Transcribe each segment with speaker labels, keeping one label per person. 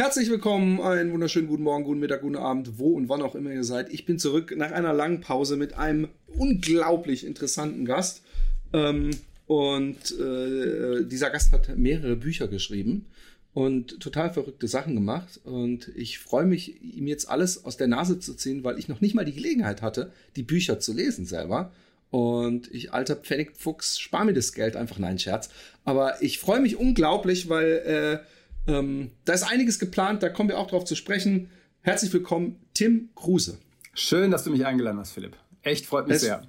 Speaker 1: Herzlich willkommen, einen wunderschönen guten Morgen, guten Mittag, guten Abend, wo und wann auch immer ihr seid. Ich bin zurück nach einer langen Pause mit einem unglaublich interessanten Gast. Ähm, und äh, dieser Gast hat mehrere Bücher geschrieben und total verrückte Sachen gemacht. Und ich freue mich, ihm jetzt alles aus der Nase zu ziehen, weil ich noch nicht mal die Gelegenheit hatte, die Bücher zu lesen selber. Und ich, alter Pfennigfuchs, spar mir das Geld einfach. Nein, Scherz. Aber ich freue mich unglaublich, weil äh, ähm, da ist einiges geplant, da kommen wir auch drauf zu sprechen. Herzlich willkommen, Tim Kruse.
Speaker 2: Schön, dass du mich eingeladen hast, Philipp. Echt freut mich
Speaker 1: es,
Speaker 2: sehr.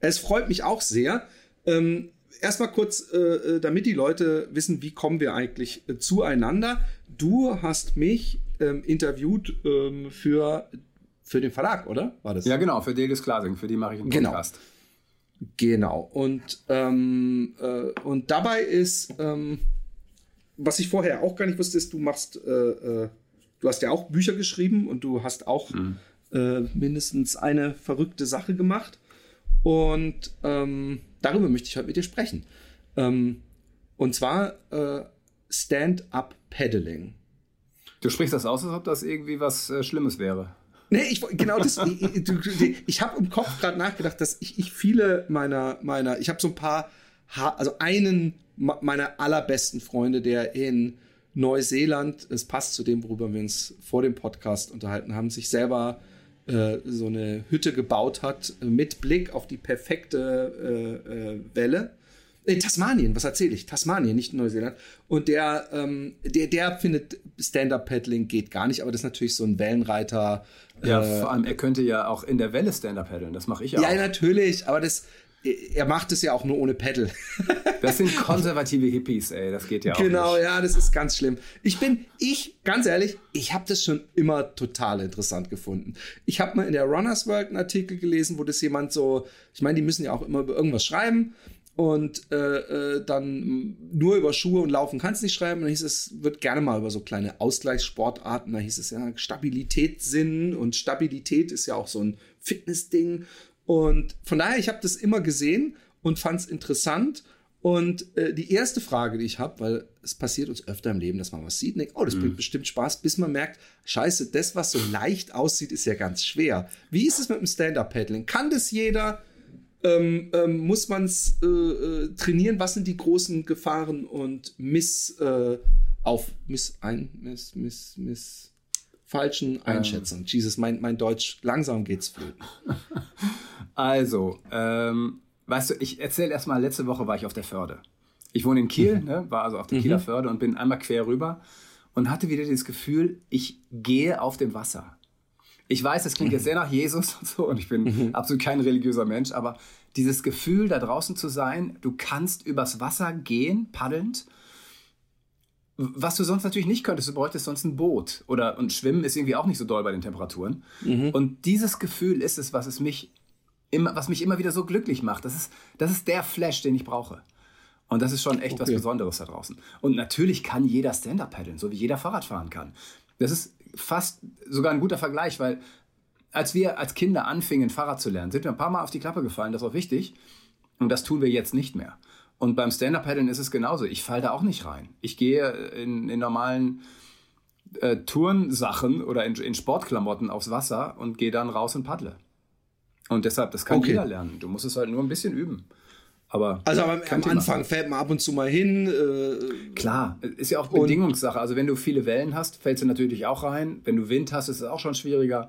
Speaker 1: Es freut mich auch sehr. Ähm, Erstmal kurz, äh, äh, damit die Leute wissen, wie kommen wir eigentlich äh, zueinander. Du hast mich ähm, interviewt ähm, für, für den Verlag, oder?
Speaker 2: War das? Ja, genau, für Delius Glasing, für die mache ich einen
Speaker 1: genau. Podcast. Genau. genau. Und, ähm, äh, und dabei ist ähm, was ich vorher auch gar nicht wusste, ist, du machst, äh, äh, du hast ja auch Bücher geschrieben und du hast auch mhm. äh, mindestens eine verrückte Sache gemacht. Und ähm, darüber möchte ich heute mit dir sprechen. Ähm, und zwar äh, Stand-up Paddling.
Speaker 2: Du sprichst das aus, als ob das irgendwie was äh, Schlimmes wäre.
Speaker 1: Nee, ich genau das. ich ich habe im Kopf gerade nachgedacht, dass ich, ich viele meiner meiner, ich habe so ein paar, also einen meiner allerbesten Freunde, der in Neuseeland, es passt zu dem, worüber wir uns vor dem Podcast unterhalten haben, sich selber äh, so eine Hütte gebaut hat mit Blick auf die perfekte äh, äh, Welle. In Tasmanien, was erzähle ich? Tasmanien, nicht Neuseeland. Und der, ähm, der, der findet Stand-Up-Paddling geht gar nicht, aber das ist natürlich so ein Wellenreiter.
Speaker 2: Ja, äh, vor allem, er könnte ja auch in der Welle Stand-Up paddeln, das mache ich ja,
Speaker 1: auch. Ja, natürlich, aber das, er macht es ja auch nur ohne Pedal.
Speaker 2: Das sind konservative Hippies, ey, das geht ja auch
Speaker 1: Genau,
Speaker 2: nicht.
Speaker 1: ja, das ist ganz schlimm. Ich bin, ich, ganz ehrlich, ich habe das schon immer total interessant gefunden. Ich habe mal in der Runners World einen Artikel gelesen, wo das jemand so, ich meine, die müssen ja auch immer über irgendwas schreiben und äh, äh, dann nur über Schuhe und Laufen kannst nicht schreiben. Und dann hieß es, wird gerne mal über so kleine Ausgleichssportarten, da hieß es ja Stabilität Sinn und Stabilität ist ja auch so ein Fitnessding und von daher, ich habe das immer gesehen und fand es interessant. Und äh, die erste Frage, die ich habe, weil es passiert uns öfter im Leben, dass man was sieht und denkt, oh, das mhm. bringt bestimmt Spaß, bis man merkt, scheiße, das, was so leicht aussieht, ist ja ganz schwer. Wie ist es mit dem Stand-Up-Paddling? Kann das jeder? Ähm, ähm, muss man es äh, äh, trainieren? Was sind die großen Gefahren und Miss äh, auf Miss ein Miss Miss Miss falschen Einschätzung. Ähm. Jesus, mein, mein Deutsch, langsam geht's flöten.
Speaker 2: Also, ähm, weißt du, ich erzähle erstmal, letzte Woche war ich auf der Förde. Ich wohne in Kiel, mhm. ne, war also auf der mhm. Kieler Förde und bin einmal quer rüber und hatte wieder das Gefühl, ich gehe auf dem Wasser. Ich weiß, das klingt jetzt sehr nach Jesus und so und ich bin mhm. absolut kein religiöser Mensch, aber dieses Gefühl, da draußen zu sein, du kannst übers Wasser gehen, paddelnd was du sonst natürlich nicht könntest, du bräuchtest sonst ein Boot. Oder und Schwimmen ist irgendwie auch nicht so doll bei den Temperaturen. Mhm. Und dieses Gefühl ist es, was es mich immer, was mich immer wieder so glücklich macht. Das ist, das ist der Flash, den ich brauche. Und das ist schon echt okay. was Besonderes da draußen. Und natürlich kann jeder Stand-up paddeln, so wie jeder Fahrrad fahren kann. Das ist fast sogar ein guter Vergleich, weil als wir als Kinder anfingen, Fahrrad zu lernen, sind wir ein paar Mal auf die Klappe gefallen, das war wichtig. Und das tun wir jetzt nicht mehr. Und beim Stand-Up-Paddeln ist es genauso. Ich falle da auch nicht rein. Ich gehe in, in normalen äh, Turnsachen oder in, in, Sportklamotten aufs Wasser und gehe dann raus und paddle. Und deshalb, das kann okay. jeder lernen. Du musst es halt nur ein bisschen üben. Aber
Speaker 1: also am, am Anfang fällt man ab und zu mal hin.
Speaker 2: Äh, Klar, ist ja auch Bedingungssache. Also wenn du viele Wellen hast, fällst du natürlich auch rein. Wenn du Wind hast, ist es auch schon schwieriger.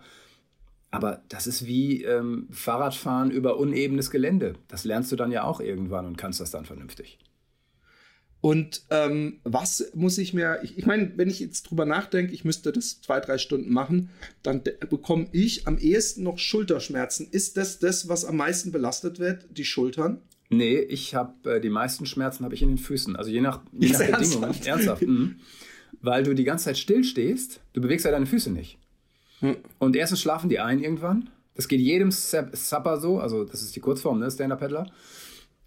Speaker 2: Aber das ist wie ähm, Fahrradfahren über unebenes Gelände. Das lernst du dann ja auch irgendwann und kannst das dann vernünftig.
Speaker 1: Und ähm, was muss ich mir, ich, ich meine, wenn ich jetzt drüber nachdenke, ich müsste das zwei, drei Stunden machen, dann bekomme ich am ehesten noch Schulterschmerzen. Ist das das, was am meisten belastet wird, die Schultern?
Speaker 2: Nee, ich habe äh, die meisten Schmerzen habe ich in den Füßen. Also je nach, je nach Bedingungen. Ernsthaft. mhm. Weil du die ganze Zeit still stehst, du bewegst ja deine Füße nicht. Hm. Und erstens schlafen die ein irgendwann. Das geht jedem Supper so, also das ist die Kurzform, ne, Stand-Up-Paddler.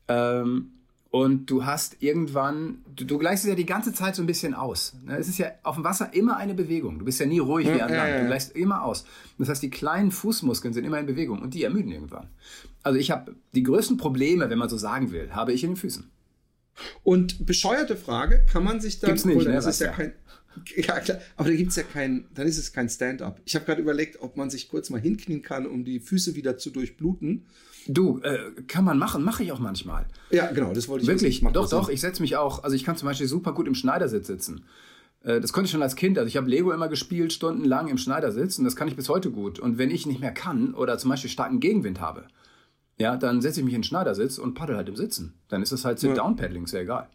Speaker 2: Ähm, und du hast irgendwann, du, du gleichst es ja die ganze Zeit so ein bisschen aus. Ne? Es ist ja auf dem Wasser immer eine Bewegung. Du bist ja nie ruhig wie an Land. Du gleichst immer aus. Das heißt, die kleinen Fußmuskeln sind immer in Bewegung und die ermüden irgendwann. Also ich habe die größten Probleme, wenn man so sagen will, habe ich in den Füßen.
Speaker 1: Und bescheuerte Frage, kann man sich da...
Speaker 2: Gibt's nicht,
Speaker 1: ne? Das ist ja kein... Ja, klar. Aber da gibt's ja kein, dann ist es kein Stand-up. Ich habe gerade überlegt, ob man sich kurz mal hinknien kann, um die Füße wieder zu durchbluten.
Speaker 2: Du, äh, kann man machen, mache ich auch manchmal.
Speaker 1: Ja, genau, das wollte ich
Speaker 2: Wirklich,
Speaker 1: wissen.
Speaker 2: doch, doch, ich setze mich auch, also ich kann zum Beispiel super gut im Schneidersitz sitzen. Äh, Das konnte ich schon als Kind. Also ich habe Lego immer gespielt, stundenlang im Schneidersitz und das kann ich bis heute gut. Und wenn ich nicht mehr kann oder zum Beispiel starken Gegenwind habe, ja, dann setze ich mich in den Schneidersitz und paddel halt im Sitzen. Dann ist das halt Sit-Down-Paddling, ist ja egal.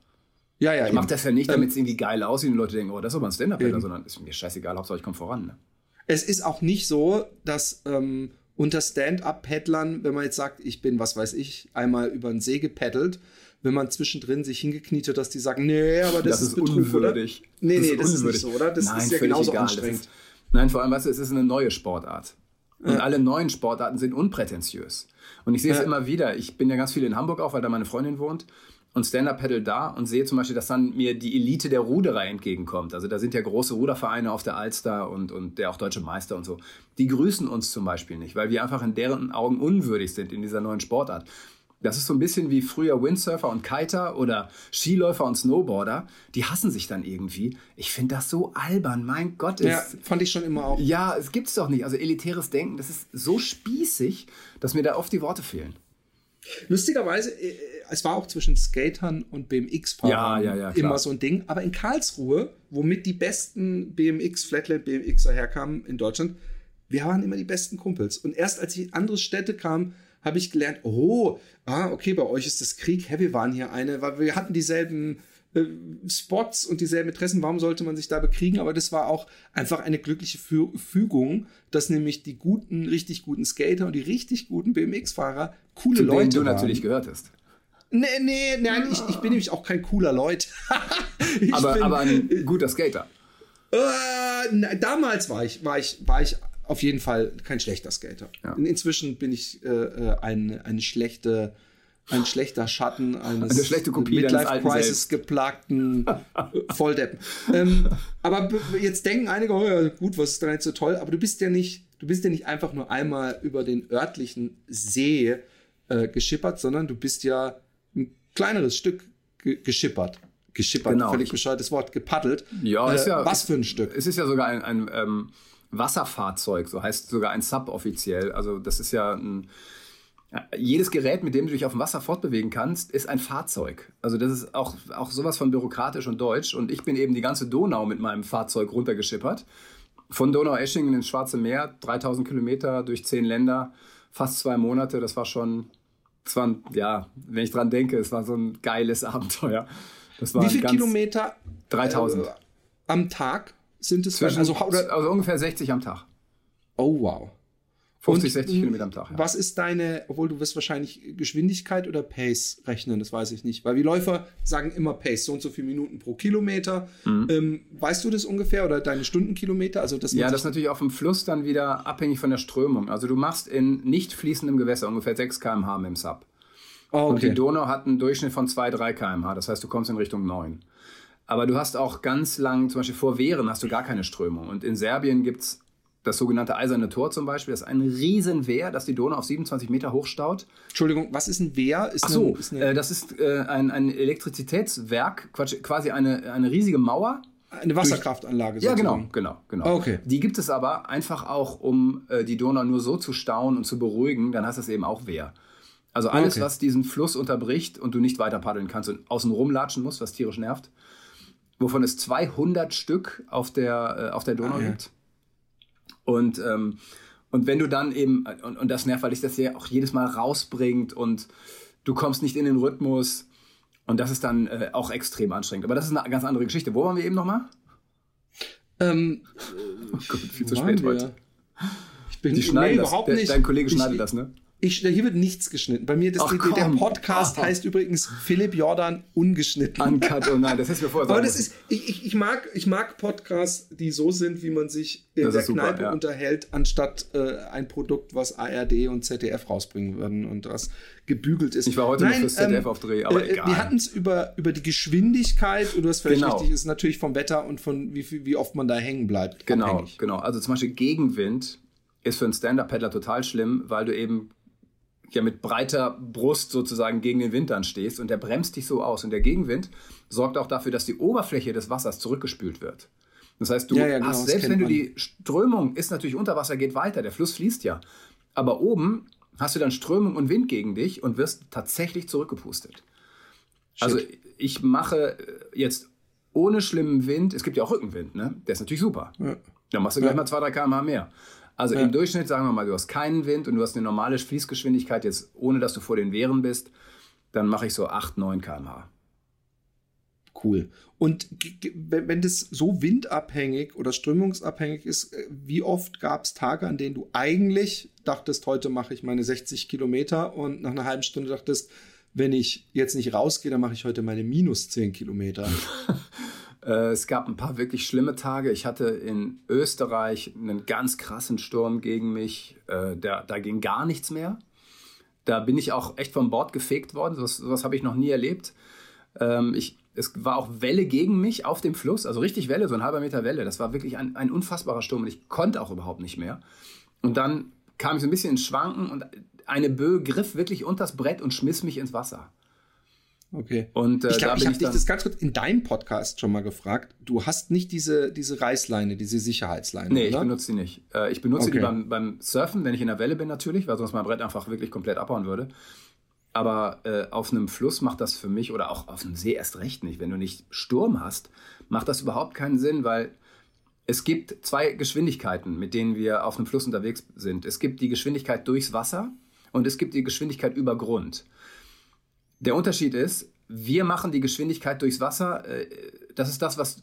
Speaker 1: Ja, ja,
Speaker 2: Ich mache das ja nicht,
Speaker 1: Ähm,
Speaker 2: damit es irgendwie geil aussieht und Leute denken, oh, das ist aber ein Stand-Up-Paddler,
Speaker 1: Eben.
Speaker 2: sondern ist mir scheißegal, Hauptsache ich komme voran. Ne?
Speaker 1: Es ist auch nicht so, dass ähm, unter Stand-up-Paddlern, wenn man jetzt sagt, ich bin, was weiß ich, einmal über den See gepaddelt, wenn man zwischendrin sich hingekniet hat, dass die sagen, nee, aber das, ist Betrug,
Speaker 2: unwürdig.
Speaker 1: oder? Nee, nee,
Speaker 2: ist
Speaker 1: das ist nicht so, oder? Das
Speaker 2: Nein,
Speaker 1: ist ja genauso
Speaker 2: egal. Das
Speaker 1: anstrengend.
Speaker 2: Ist, nein, vor allem, weißt du, es ist eine neue Sportart. Und alle neuen Sportarten sind unprätentiös. Und ich sehe es
Speaker 1: Ja.
Speaker 2: immer wieder. Ich bin ja ganz viel in Hamburg auch, weil da meine Freundin wohnt. Und Stand-Up-Paddle da und sehe zum Beispiel, dass dann mir die Elite der Ruderer entgegenkommt. Also da sind ja große Rudervereine auf der Alster und, und der auch deutsche Meister und so. Die grüßen uns zum Beispiel nicht, weil wir einfach in deren Augen unwürdig sind in dieser neuen Sportart. Das ist so ein bisschen wie früher Windsurfer und Kiter oder Skiläufer und Snowboarder. Die hassen sich dann irgendwie. Ich finde das so albern. Mein Gott,
Speaker 1: Ja,
Speaker 2: es,
Speaker 1: fand ich schon immer auch.
Speaker 2: ja, es gibt's doch nicht. Also elitäres Denken, das ist so spießig, dass mir da oft die Worte fehlen.
Speaker 1: Lustigerweise, äh, es war auch zwischen Skatern und BMX-Fahrern
Speaker 2: Ja, ja, ja,
Speaker 1: immer so ein Ding. Aber in Karlsruhe, womit die besten BMX, Flatland BMXer herkamen in Deutschland, wir waren immer die besten Kumpels. Und erst als ich in andere Städte kam, habe ich gelernt, oh, ah, okay, bei euch ist das Krieg, hä, wir waren hier eine, weil wir hatten dieselben äh, Spots und dieselben Interessen, warum sollte man sich da bekriegen? Aber das war auch einfach eine glückliche Fü Fügung, dass nämlich die guten, richtig guten Skater und die richtig guten BMX-Fahrer coole
Speaker 2: Zu
Speaker 1: Leute
Speaker 2: denen du
Speaker 1: waren.
Speaker 2: natürlich gehörtest.
Speaker 1: Nee, nee, nein, ich, ich bin nämlich auch kein cooler Leut. Ich
Speaker 2: Aber,
Speaker 1: bin,
Speaker 2: aber ein guter Skater.
Speaker 1: äh, na, damals war ich, war, ich, war ich auf jeden Fall kein schlechter Skater.
Speaker 2: Ja.
Speaker 1: In, inzwischen bin ich äh, äh, ein, eine schlechte, ein schlechter Schatten eines
Speaker 2: Eine schlechte Kopie
Speaker 1: Midlife Crisis geplagten Volldeppen. ähm, aber jetzt denken einige, oh ja, gut, was ist da jetzt so toll? Aber du bist ja nicht, du bist ja nicht einfach nur einmal über den örtlichen See äh, geschippert, sondern du bist ja ein kleineres Stück ge geschippert. Geschippert,
Speaker 2: Genau.
Speaker 1: völlig bescheuertes Wort, gepaddelt.
Speaker 2: Ja,
Speaker 1: äh,
Speaker 2: ist ja-
Speaker 1: was für ein Stück?
Speaker 2: Es ist ja sogar ein, ein ähm, Wasserfahrzeug, so heißt sogar ein Sub offiziell. Also das ist ja ein, jedes Gerät, mit dem du dich auf dem Wasser fortbewegen kannst, ist ein Fahrzeug. Also das ist auch, auch sowas von byrokratisch und deutsch. Und ich bin eben die ganze Donau mit meinem Fahrzeug runtergeschippert. Von Donau-Eschingen ins Schwarze Meer, 3000 Kilometer durch zehn Länder, fast zwei Monate. Das war schon, das war, ein- ja, wenn ich dran denke, es war so ein geiles Abenteuer.
Speaker 1: Wie viele Kilometer
Speaker 2: 3000.
Speaker 1: äh, am Tag sind es?
Speaker 2: Zwischen,
Speaker 1: also,
Speaker 2: also, ungefähr 60 am Tag.
Speaker 1: oh, wow.
Speaker 2: 50,
Speaker 1: Und,
Speaker 2: 60
Speaker 1: mh,
Speaker 2: Kilometer am Tag. Ja.
Speaker 1: Was ist deine, obwohl du wirst wahrscheinlich Geschwindigkeit oder Pace rechnen, das weiß ich nicht. Weil die Läufer sagen immer Pace, so und so viele Minuten pro Kilometer. Ähm, weißt du das ungefähr oder deine Stundenkilometer? Also das
Speaker 2: Mhm. Ja, das ist natürlich auf dem Fluss dann wieder abhängig von der Strömung. Also du machst in nicht fließendem Gewässer ungefähr 6 km/h mit dem Sub.
Speaker 1: Oh,
Speaker 2: Und die
Speaker 1: okay.
Speaker 2: Donau hat einen Durchschnitt von 2, 3 km/h. Das heißt, du kommst in Richtung 9. Aber du hast auch ganz lang, zum Beispiel vor Wehren hast du gar keine Strömung. Und in Serbien gibt es das sogenannte Eiserne Tor zum Beispiel. Das ist ein Riesenwehr, das die Donau auf 27 Meter hochstaut.
Speaker 1: Entschuldigung, was ist ein Wehr? Ist
Speaker 2: Ach so,
Speaker 1: eine, ist eine,
Speaker 2: äh, das ist äh, ein, ein Elektrizitätswerk, Quatsch, quasi eine, eine riesige Mauer.
Speaker 1: eine Wasserkraftanlage.
Speaker 2: Ja, genau, genau, genau.
Speaker 1: Ah, okay.
Speaker 2: Die gibt es aber einfach auch, um äh, die Donau nur so zu stauen und zu beruhigen, dann heißt das eben auch Wehr. Also alles,
Speaker 1: Okay.
Speaker 2: was diesen Fluss unterbricht und du nicht weiter paddeln kannst und außen rumlatschen musst, was tierisch nervt, wovon es 200 Stück auf der, äh, auf der Donau
Speaker 1: Ah, ja.
Speaker 2: gibt. Und, ähm, und wenn du dann eben, und, und das nervt, weil dich das ja auch jedes Mal rausbringt und du kommst nicht in den Rhythmus und das ist dann äh, auch extrem anstrengend. Aber das ist eine ganz andere Geschichte. Wo waren wir eben nochmal?
Speaker 1: Ähm,
Speaker 2: Oh Gott, viel zu spät heute.
Speaker 1: Ich bin
Speaker 2: Die schneiden
Speaker 1: nee,
Speaker 2: das.
Speaker 1: überhaupt
Speaker 2: Der,
Speaker 1: nicht.
Speaker 2: Dein Kollege
Speaker 1: Ich-
Speaker 2: schneidet das, ne?
Speaker 1: Ich, hier wird nichts geschnitten. Bei mir, das,
Speaker 2: Ach,
Speaker 1: der, der. Podcast
Speaker 2: Ah.
Speaker 1: heißt übrigens Philipp Jordan ungeschnitten.
Speaker 2: Uncut, oh nein, das hättest du mir vorher
Speaker 1: Aber das ist, ich, ich, mag, ich mag Podcasts, die so sind, wie man sich in
Speaker 2: Das
Speaker 1: der
Speaker 2: super,
Speaker 1: Kneipe
Speaker 2: ja.
Speaker 1: unterhält, anstatt äh, ein Produkt, was ARD und ZDF rausbringen würden und was gebügelt ist.
Speaker 2: Ich war heute noch
Speaker 1: Nein,
Speaker 2: fürs ZDF
Speaker 1: ähm,
Speaker 2: auf Dreh, aber
Speaker 1: äh,
Speaker 2: egal.
Speaker 1: Wir hatten es über, über die Geschwindigkeit und du hast völlig
Speaker 2: Genau.
Speaker 1: richtig, ist natürlich vom Wetter und von wie, wie oft man da hängen bleibt.
Speaker 2: Genau,
Speaker 1: abhängig.
Speaker 2: genau. Also zum Beispiel Gegenwind ist für einen Stand-Up-Paddler total schlimm, weil du eben ja mit breiter Brust sozusagen gegen den Wind dann stehst und der bremst dich so aus. Und der Gegenwind sorgt auch dafür, dass die Oberfläche des Wassers zurückgespült wird. Das heißt, du
Speaker 1: Ja, ja, genau,
Speaker 2: hast, selbst wenn du die Strömung ist natürlich unter Wasser, geht weiter, der Fluss fließt ja. Aber oben hast du dann Strömung und Wind gegen dich und wirst tatsächlich zurückgepustet. Also ich mache äh, jetzt ohne schlimmen Wind, es gibt ja auch Rückenwind, ne? Der ist natürlich super.
Speaker 1: Ja.
Speaker 2: Dann machst du gleich
Speaker 1: Ja.
Speaker 2: mal 2, 3 km mehr. Also
Speaker 1: Ja.
Speaker 2: im Durchschnitt, sagen wir mal, du hast keinen Wind und du hast eine normale Fließgeschwindigkeit, jetzt ohne dass du vor den Wehren bist, dann mache ich so 8, 9 km/h.
Speaker 1: Cool. Und wenn das so windabhängig oder strömungsabhängig ist, äh, wie oft gab es Tage, an denen du eigentlich dachtest, heute mache ich meine 60 Kilometer und nach einer halben Stunde dachtest, wenn ich jetzt nicht rausgehe, dann mache ich heute meine minus 10 Kilometer.
Speaker 2: Äh, es gab ein paar wirklich schlimme Tage. Ich hatte in Österreich einen ganz krassen Sturm gegen mich. Äh, der, da ging gar nichts mehr. Da bin ich auch echt vom Bord gefegt worden. So was habe ich noch nie erlebt. Ähm, ich, es war auch Welle gegen mich auf dem Fluss, also richtig Welle, so ein halber Meter Welle. Das war wirklich ein, ein unfassbarer Sturm und ich konnte auch überhaupt nicht mehr. Und dann kam ich so ein bisschen ins Schwanken und eine Böe griff wirklich unters Brett und schmiss mich ins Wasser.
Speaker 1: Okay.
Speaker 2: Und äh,
Speaker 1: ich glaube, ich habe
Speaker 2: ich
Speaker 1: dich das ganz kurz in deinem Podcast schon mal gefragt. Du hast nicht diese, diese Reißleine, diese Sicherheitsleine,
Speaker 2: Nee, ich
Speaker 1: oder?
Speaker 2: benutze die nicht. Äh, ich benutze die
Speaker 1: Okay.
Speaker 2: beim, beim Surfen, wenn ich in der Welle bin natürlich, weil sonst mein Brett einfach wirklich komplett abhauen würde. Aber äh, auf einem Fluss macht das für mich oder auch auf einem See erst recht nicht. Wenn du nicht Sturm hast, macht das überhaupt keinen Sinn, weil es gibt zwei Geschwindigkeiten, mit denen wir auf einem Fluss unterwegs sind. Es gibt die Geschwindigkeit durchs Wasser und es gibt die Geschwindigkeit über Grund. Der Unterschied ist, wir machen die Geschwindigkeit durchs Wasser, äh, das ist das, was,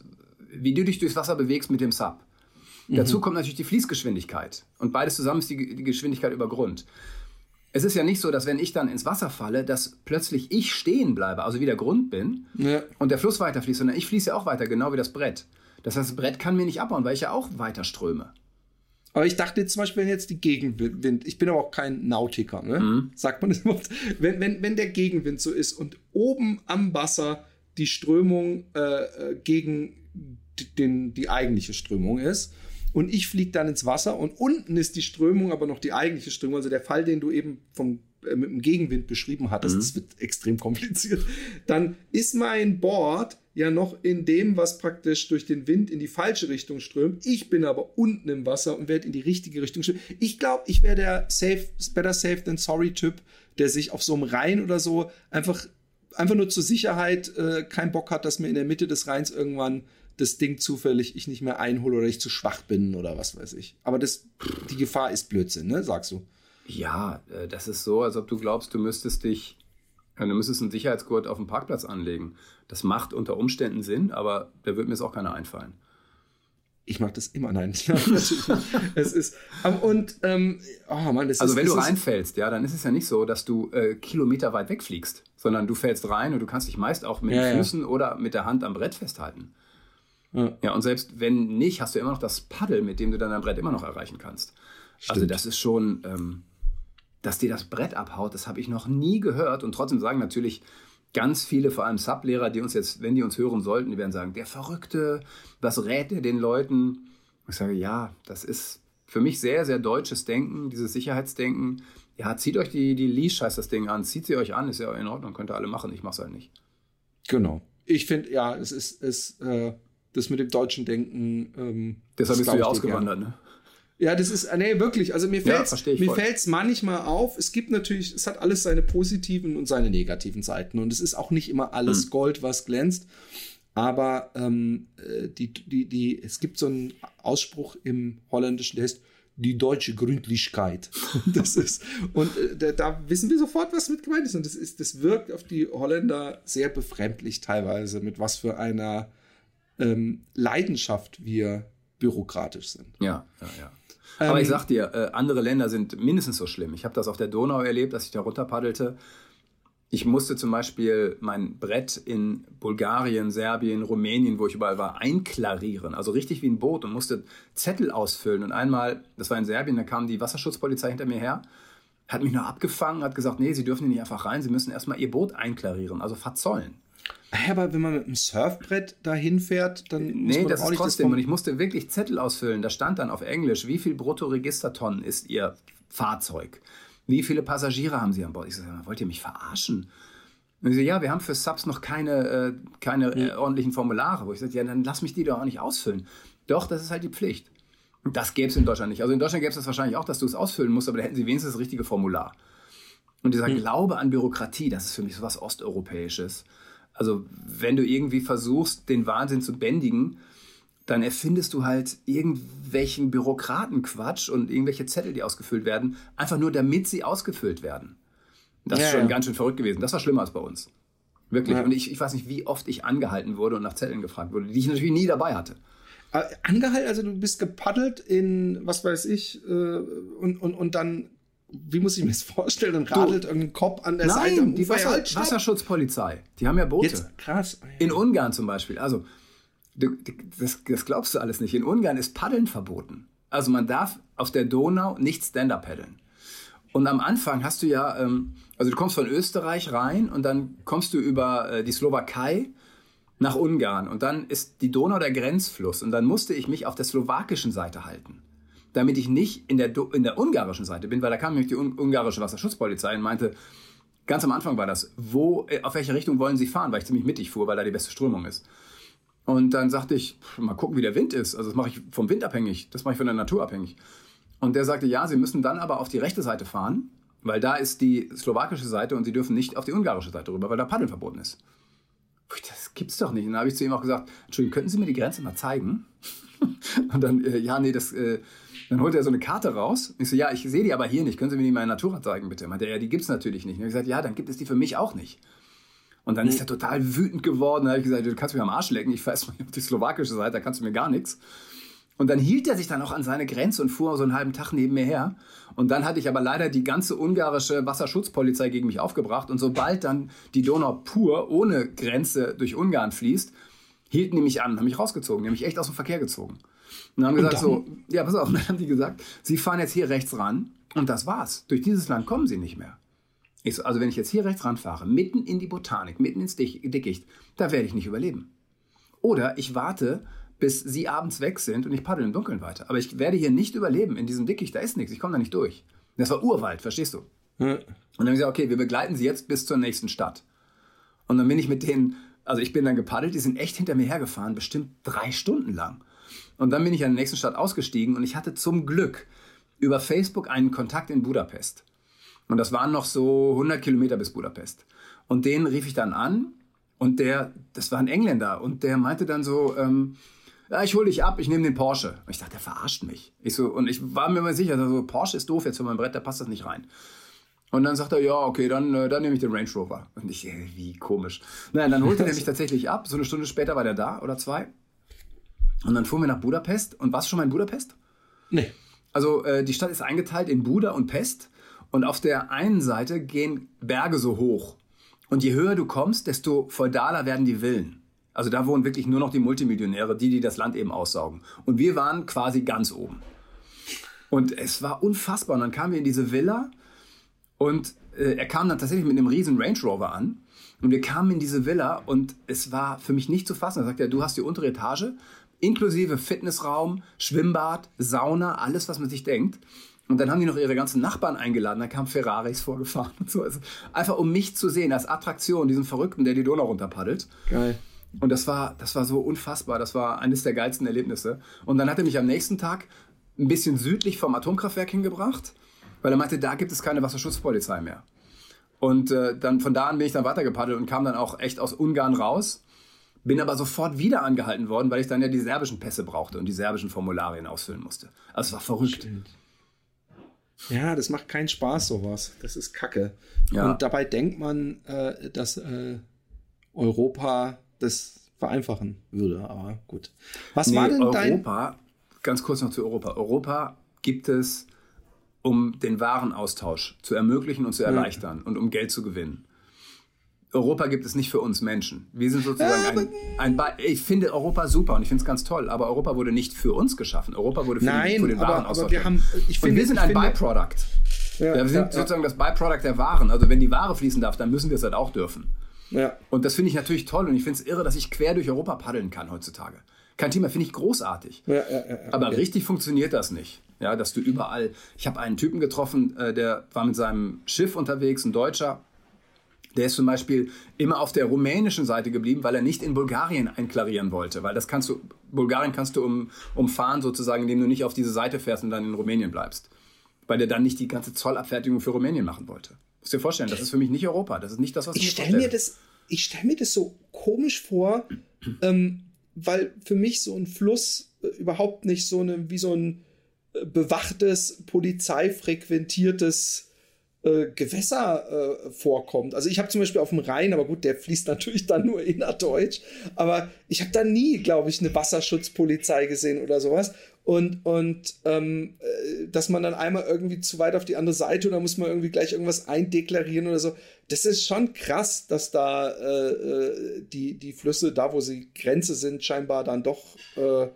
Speaker 2: wie du dich durchs Wasser bewegst mit dem Sub. Dazu kommt natürlich die Fließgeschwindigkeit. Und beides zusammen ist die, die Geschwindigkeit über Grund. Es ist ja nicht so, dass wenn ich dann ins Wasser falle, dass plötzlich ich stehen bleibe, also wie der Grund bin
Speaker 1: Ja.
Speaker 2: und der Fluss weiterfließt, sondern ich fließe ja auch weiter, genau wie das Brett. Das heißt, das Brett kann mir nicht abbauen, weil ich ja auch weiter ströme.
Speaker 1: Aber ich dachte jetzt zum Beispiel, wenn jetzt die Gegenwind, ich bin aber auch kein Nautiker, ne?
Speaker 2: Mhm.
Speaker 1: Sagt man das überhaupt? Wenn, wenn, wenn der Gegenwind so ist und oben am Wasser die Strömung äh, äh, gegen den, die eigentliche Strömung ist und ich fliege dann ins Wasser und unten ist die Strömung aber noch die eigentliche Strömung, also der Fall, den du eben vom, mit dem Gegenwind beschrieben hattest, das wird extrem kompliziert, dann ist mein Board ja noch in dem, was praktisch durch den Wind in die falsche Richtung strömt. Ich bin aber unten im Wasser und werde in die richtige Richtung strömen. Ich glaube, ich wäre der safe, better safe than sorry Typ, der sich auf so einem Rhein oder so einfach, einfach nur zur Sicherheit äh, keinen Bock hat, dass mir in der Mitte des Rheins irgendwann das Ding zufällig ich nicht mehr einhole oder ich zu schwach bin oder was weiß ich. Aber das, die Gefahr ist Blödsinn, ne? Sagst du.
Speaker 2: Ja, äh, das ist so, als ob du glaubst, du müsstest dich, äh, du müsstest einen Sicherheitsgurt auf dem Parkplatz anlegen. Das macht unter Umständen Sinn, aber da wird mir jetzt auch keiner einfallen.
Speaker 1: Ich mache das immer, nein. Es ist, aber und, ähm, oh Mann, das
Speaker 2: Also
Speaker 1: ist,
Speaker 2: wenn
Speaker 1: es
Speaker 2: du reinfällst, ja, dann ist es ja nicht so, dass du äh, Kilometer weit wegfliegst, sondern du fällst rein und du kannst dich meist auch mit
Speaker 1: Ja,
Speaker 2: den
Speaker 1: ja.
Speaker 2: Füßen oder mit der Hand am Brett festhalten.
Speaker 1: Ja.
Speaker 2: Ja, und selbst wenn nicht, hast du immer noch das Paddel, mit dem du dann dein Brett immer noch erreichen kannst. Also
Speaker 1: Stimmt.
Speaker 2: das ist schon, ähm, dass dir das Brett abhaut, das habe ich noch nie gehört. Und trotzdem sagen natürlich ganz viele, vor allem Sublehrer, die uns jetzt, wenn die uns hören sollten, die werden sagen, der Verrückte, was rät er den Leuten? Ich sage, ja, das ist für mich sehr, sehr deutsches Denken, dieses Sicherheitsdenken. Ja, zieht euch die, die Leash, heißt das Ding an, zieht sie euch an, ist ja in Ordnung, könnt ihr alle machen, ich mach's halt nicht.
Speaker 1: Genau. Ich finde, ja, es ist, es, äh, das mit dem deutschen Denken. Ähm,
Speaker 2: Deshalb bist du ja ausgewandert, ne?
Speaker 1: Ja, das ist, äh, nee, wirklich. Also mir
Speaker 2: Ja,
Speaker 1: fällt
Speaker 2: versteh ich
Speaker 1: mir
Speaker 2: voll.
Speaker 1: fällt's manchmal auf. Es gibt natürlich, es hat alles seine positiven und seine negativen Seiten. Und es ist auch nicht immer alles
Speaker 2: Hm.
Speaker 1: Gold, was glänzt. Aber ähm, äh, die, die, die, es gibt so einen Ausspruch im Holländischen, der heißt die deutsche Gründlichkeit. das ist, und äh, da, da wissen wir sofort, was mit gemeint ist. Und das ist, das wirkt auf die Holländer sehr befremdlich teilweise, mit was für einer ähm, Leidenschaft wir bürokratisch sind.
Speaker 2: Ja, ja, ja. Aber
Speaker 1: Ähm,
Speaker 2: ich sag dir, äh, andere Länder sind mindestens so schlimm. Ich habe das auf der Donau erlebt, dass ich da runter paddelte. Ich musste zum Beispiel mein Brett in Bulgarien, Serbien, Rumänien, wo ich überall war, einklarieren. Also richtig wie ein Boot und musste Zettel ausfüllen. Und einmal, das war in Serbien, da kam die Wasserschutzpolizei hinter mir her, hat mich nur abgefangen, hat gesagt, nee, Sie dürfen hier nicht einfach rein, Sie müssen erstmal Ihr Boot einklarieren, also verzollen.
Speaker 1: Aber wenn man mit einem Surfbrett dahin fährt, dann muss
Speaker 2: Nee,
Speaker 1: man
Speaker 2: das
Speaker 1: auch
Speaker 2: ist
Speaker 1: nicht
Speaker 2: trotzdem.
Speaker 1: vom-
Speaker 2: und ich musste wirklich Zettel ausfüllen. Da stand dann auf Englisch, wie viel Bruttoregistertonnen ist Ihr Fahrzeug? Wie viele Passagiere haben Sie an Bord? Ich sage, wollt ihr mich verarschen? Und sie ja, wir haben für Subs noch keine, äh, keine äh, ordentlichen Formulare. Wo ich sage, ja, dann lass mich die doch auch nicht ausfüllen. Doch, das ist halt die Pflicht. Das gäbe es in Deutschland nicht. Also in Deutschland gäbe es das wahrscheinlich auch, dass du es ausfüllen musst, aber da hätten sie wenigstens das richtige Formular. Und dieser hm. Glaube an Bürokratie, das ist für mich so was Osteuropäisches. Also wenn du irgendwie versuchst, den Wahnsinn zu bändigen, dann erfindest du halt irgendwelchen Bürokratenquatsch und irgendwelche Zettel, die ausgefüllt werden, einfach nur damit sie ausgefüllt werden. Das ja, ist schon ja. ganz schön verrückt gewesen. Das war schlimmer als bei uns. Wirklich. Ja. Und ich, ich weiß nicht, wie oft ich angehalten wurde und nach Zetteln gefragt wurde, die ich natürlich nie dabei hatte.
Speaker 1: Äh, angehalten, also du bist gepaddelt in, was weiß ich, äh, und, und, und dann wie muss ich mir das vorstellen? Dann radelt du, irgendein Kopf an der
Speaker 2: nein,
Speaker 1: Seite.
Speaker 2: Nein, die Wasser, halt Wasserschutzpolizei. Die haben ja Boote. Jetzt,
Speaker 1: krass.
Speaker 2: Ja. In Ungarn zum Beispiel. Also, du, das, das, glaubst du alles nicht. In Ungarn ist Paddeln verboten. Also man darf auf der Donau nicht Stand-up paddeln. Und am Anfang hast du ja, ähm, also du kommst von Österreich rein und dann kommst du über äh, die Slowakei nach Ungarn und dann ist die Donau der Grenzfluss und dann musste ich mich auf der slowakischen Seite halten damit ich nicht in der, in der ungarischen Seite bin, weil da kam nämlich die ungarische Wasserschutzpolizei und meinte, ganz am Anfang war das, wo, äh, auf welche Richtung wollen Sie fahren, weil ich ziemlich mittig fuhr, weil da die beste Strömung ist. Und dann sagte ich, mal gucken, wie der Wind ist. Also das mache ich vom Wind abhängig, das mache ich von der Natur abhängig. Und der sagte, ja, Sie müssen dann aber auf die rechte Seite fahren, weil da ist die slowakische Seite und Sie dürfen nicht auf die ungarische Seite rüber, weil da Paddeln verboten ist. Das gibt's doch nicht. Und dann habe ich zu ihm auch gesagt, Entschuldigung, könnten Sie mir die Grenze mal zeigen? und dann, äh, ja, nee, das, äh, dann holt er so eine Karte raus. Ich so, ja, ich sehe die aber hier nicht. Können Sie mir die mal in Natura zeigen, bitte? Meinte er, ja, die gibt's natürlich nicht. Und ich gesagt, ja, dann gibt es die für mich auch nicht. Und dann ist er total wütend geworden. Da habe ich gesagt, du kannst mich am Arsch lecken. Ich weiß mal auf die slowakische Seite, da kannst du mir gar nichts. Und dann hielt er sich dann auch an seine Grenze und fuhr so einen halben Tag neben mir her. Und dann hatte ich aber leider die ganze ungarische Wasserschutzpolizei gegen mich aufgebracht. Und sobald dann die Donau pur ohne Grenze durch Ungarn fließt, hielten die mich an, haben mich rausgezogen, die haben mich echt aus dem Verkehr gezogen. Und haben gesagt so, ja, pass auf, und dann haben die gesagt, sie fahren jetzt hier rechts ran und das war's. Durch dieses Land kommen sie nicht mehr. So, also wenn ich jetzt hier rechts ranfahre, mitten in die Botanik, mitten ins Dickicht, da werde ich nicht überleben. Oder ich warte, bis sie abends weg sind und ich paddel im Dunkeln weiter. Aber ich werde hier nicht überleben in diesem Dickicht, da ist nichts, ich komme da nicht durch. Das war Urwald, verstehst du? Hm. Und dann haben ich gesagt, okay, wir begleiten sie jetzt bis zur nächsten Stadt. Und dann bin ich mit denen, also ich bin dann gepaddelt, die sind echt hinter mir hergefahren, bestimmt drei Stunden lang. Und dann bin ich an der nächsten Stadt ausgestiegen und ich hatte zum Glück über Facebook einen Kontakt in Budapest. Und das waren noch so 100 Kilometer bis Budapest. Und den rief ich dann an und der, das war ein Engländer und der meinte dann so, ähm, ja, ich hole dich ab, ich nehme den Porsche. Und ich dachte, der verarscht mich. Ich so, und ich war mir mal sicher, also, Porsche ist doof jetzt für mein Brett, da passt das nicht rein. Und dann sagt er, ja, okay, dann, äh, dann nehme ich den Range Rover. Und ich, äh, wie komisch. Naja, dann holte er mich tatsächlich ab. So eine Stunde später war der da oder zwei. Und dann fuhren wir nach Budapest. Und warst du schon mal in Budapest?
Speaker 1: Nee.
Speaker 2: Also äh, die Stadt ist eingeteilt in Buda und Pest. Und auf der einen Seite gehen Berge so hoch. Und je höher du kommst, desto feudaler werden die Villen. Also da wohnen wirklich nur noch die Multimillionäre, die, die das Land eben aussaugen. Und wir waren quasi ganz oben. Und es war unfassbar. Und dann kamen wir in diese Villa und äh, er kam dann tatsächlich mit einem riesen Range Rover an. Und wir kamen in diese Villa und es war für mich nicht zu fassen. Er sagte, ja, du hast die untere Etage, inklusive Fitnessraum, Schwimmbad, Sauna, alles, was man sich denkt. Und dann haben die noch ihre ganzen Nachbarn eingeladen. Da kamen Ferraris vorgefahren und so. Also einfach um mich zu sehen als Attraktion, diesen Verrückten, der die Donau runterpaddelt.
Speaker 1: Geil.
Speaker 2: Und das war, das war so unfassbar. Das war eines der geilsten Erlebnisse. Und dann hat er mich am nächsten Tag ein bisschen südlich vom Atomkraftwerk hingebracht, weil er meinte, da gibt es keine Wasserschutzpolizei mehr. Und äh, dann von da an bin ich dann weitergepaddelt und kam dann auch echt aus Ungarn raus bin aber sofort wieder angehalten worden, weil ich dann ja die serbischen Pässe brauchte und die serbischen Formularien ausfüllen musste. Also es war verrückt. Stimmt.
Speaker 1: Ja, das macht keinen Spaß, sowas. Das ist Kacke. Ja. Und dabei denkt man, äh, dass äh, Europa das vereinfachen würde, aber gut.
Speaker 2: Was nee, war denn Europa, dein... Europa, ganz kurz noch zu Europa. Europa gibt es, um den Warenaustausch zu ermöglichen und zu erleichtern ja. und um Geld zu gewinnen. Europa gibt es nicht für uns Menschen. Wir sind sozusagen ein, ein Be Ich finde Europa super und ich finde es ganz toll, aber Europa wurde nicht für uns geschaffen. Europa wurde für,
Speaker 1: Nein,
Speaker 2: den, für
Speaker 1: den Waren aber, aber wir haben,
Speaker 2: ich finde, und wir sind ein finde, Byproduct. Ja, wir sind ja, sozusagen ja. das Byproduct der Waren. Also wenn die Ware fließen darf, dann müssen wir es halt auch dürfen. Ja. Und das finde ich natürlich toll und ich finde es irre, dass ich quer durch Europa paddeln kann heutzutage. Kein Thema, finde ich großartig. Ja, ja, ja, Aber okay. richtig funktioniert das nicht. Ja, dass du überall. Ich habe einen Typen getroffen, äh, der war mit seinem Schiff unterwegs, ein Deutscher, Der ist zum Beispiel immer auf der rumänischen Seite geblieben, weil er nicht in Bulgarien einklarieren wollte. Weil das kannst du, Bulgarien kannst du um, umfahren sozusagen, indem du nicht auf diese Seite fährst und dann in Rumänien bleibst. Weil er dann nicht die ganze Zollabfertigung für Rumänien machen wollte. Musst dir vorstellen, das ist für mich nicht Europa. Das ist nicht das, was
Speaker 1: ich, ich stelle mir das, Ich stelle mir das so komisch vor, ähm, weil für mich so ein Fluss äh, überhaupt nicht so eine, wie so ein äh, bewachtes, polizeifrequentiertes äh, Gewässer äh, vorkommt. Also ich habe zum Beispiel auf dem Rhein, aber gut, der fließt natürlich dann nur innerdeutsch, aber ich habe da nie, glaube ich, eine Wasserschutzpolizei gesehen oder sowas. Und, und ähm, äh, dass man dann einmal irgendwie zu weit auf die andere Seite und dann muss man irgendwie gleich irgendwas eindeklarieren oder so. Das ist schon krass, dass da äh, äh die, die Flüsse, da wo sie Grenze sind, scheinbar dann doch äh,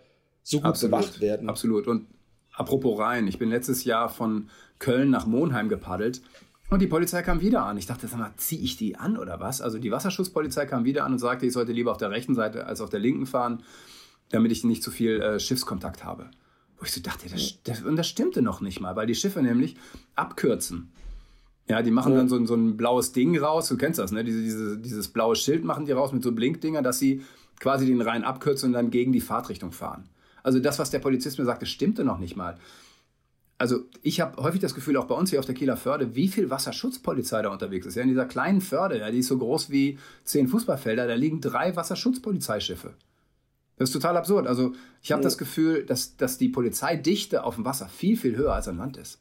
Speaker 1: so gut Absolut. bewacht werden.
Speaker 2: Absolut. Und apropos Rhein, ich bin letztes Jahr von Köln nach Monheim gepaddelt. Und die Polizei kam wieder an. Ich dachte, sag mal, ziehe ich die an oder was? Also die Wasserschutzpolizei kam wieder an und sagte, ich sollte lieber auf der rechten Seite als auf der linken fahren, damit ich nicht zu viel äh, Schiffskontakt habe. Wo ich so dachte, das, das, und das stimmte noch nicht mal, weil die Schiffe nämlich abkürzen. Ja, die machen dann so, so, ein blaues Ding raus, du kennst das, ne? Diese, diese, dieses blaue Schild machen die raus mit so Blinkdinger, dass sie quasi den Rhein abkürzen und dann gegen die Fahrtrichtung fahren. Also das, was der Polizist mir sagte, stimmte noch nicht mal also ich habe häufig das Gefühl, auch bei uns hier auf der Kieler Förde, wie viel Wasserschutzpolizei da unterwegs ist. Ja, in dieser kleinen Förde, ja, die ist so groß wie zehn Fußballfelder, da liegen drei Wasserschutzpolizeischiffe. Das ist total absurd. Also ich habe ja. das Gefühl, dass, dass die Polizeidichte auf dem Wasser viel, viel höher als am Land ist.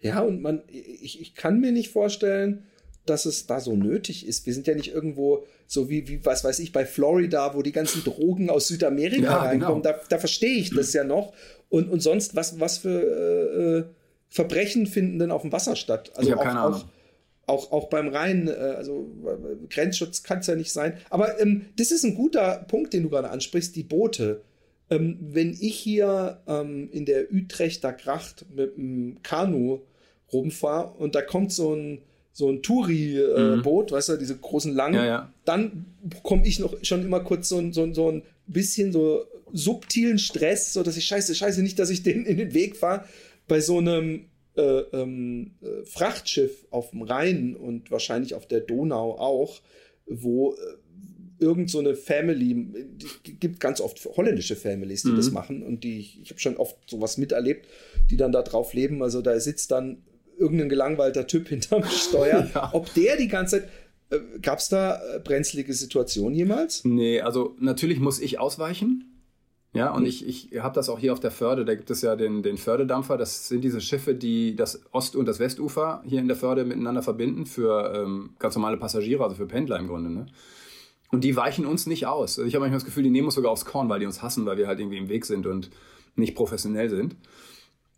Speaker 1: Ja, und man, ich, ich kann mir nicht vorstellen, dass es da so nötig ist. Wir sind ja nicht irgendwo so wie, wie was weiß ich, bei Florida, wo die ganzen Drogen aus Südamerika ja, reinkommen. Genau. Da, da verstehe ich das ja noch. Und, und sonst, was, was für äh, äh Verbrechen finden denn auf dem Wasser statt?
Speaker 2: Also ich habe keine Ahnung.
Speaker 1: Auch, auch, beim Rhein, äh, also Grenzschutz kann es ja nicht sein. Aber ähm, das ist ein guter Punkt, den du gerade ansprichst, die Boote. Ähm, wenn ich hier ähm, in der Utrechter Gracht mit dem Kanu rumfahre und da kommt so ein so ein Touri-Boot, äh, mhm. weißt du, diese großen langen, ja, ja. dann komme ich noch schon immer kurz so, so, so ein bisschen so subtilen Stress, so dass ich scheiße, scheiße, nicht, dass ich den in den Weg fahre, bei so einem äh, ähm, äh, Frachtschiff auf dem Rhein und wahrscheinlich auf der Donau auch, wo äh, irgend so eine Family, gibt ganz oft holländische Families, die mhm. das machen und die, ich habe schon oft sowas miterlebt, die dann da drauf leben. Also da sitzt dann irgendein gelangweilter Typ hinterm Steuer. ja. Ob der die ganze Zeit. Äh, Gab es da äh, brenzlige Situationen jemals?
Speaker 2: Nee, also natürlich muss ich ausweichen. Ja, und mhm. ich, ich habe das auch hier auf der Förde, da gibt es ja den, den Fördedampfer. Das sind diese Schiffe, die das Ost- und das Westufer hier in der Förde miteinander verbinden für ähm, ganz normale Passagiere, also für Pendler im Grunde. Ne? Und die weichen uns nicht aus. Also ich habe manchmal das Gefühl, die nehmen uns sogar aufs Korn, weil die uns hassen, weil wir halt irgendwie im Weg sind und nicht professionell sind.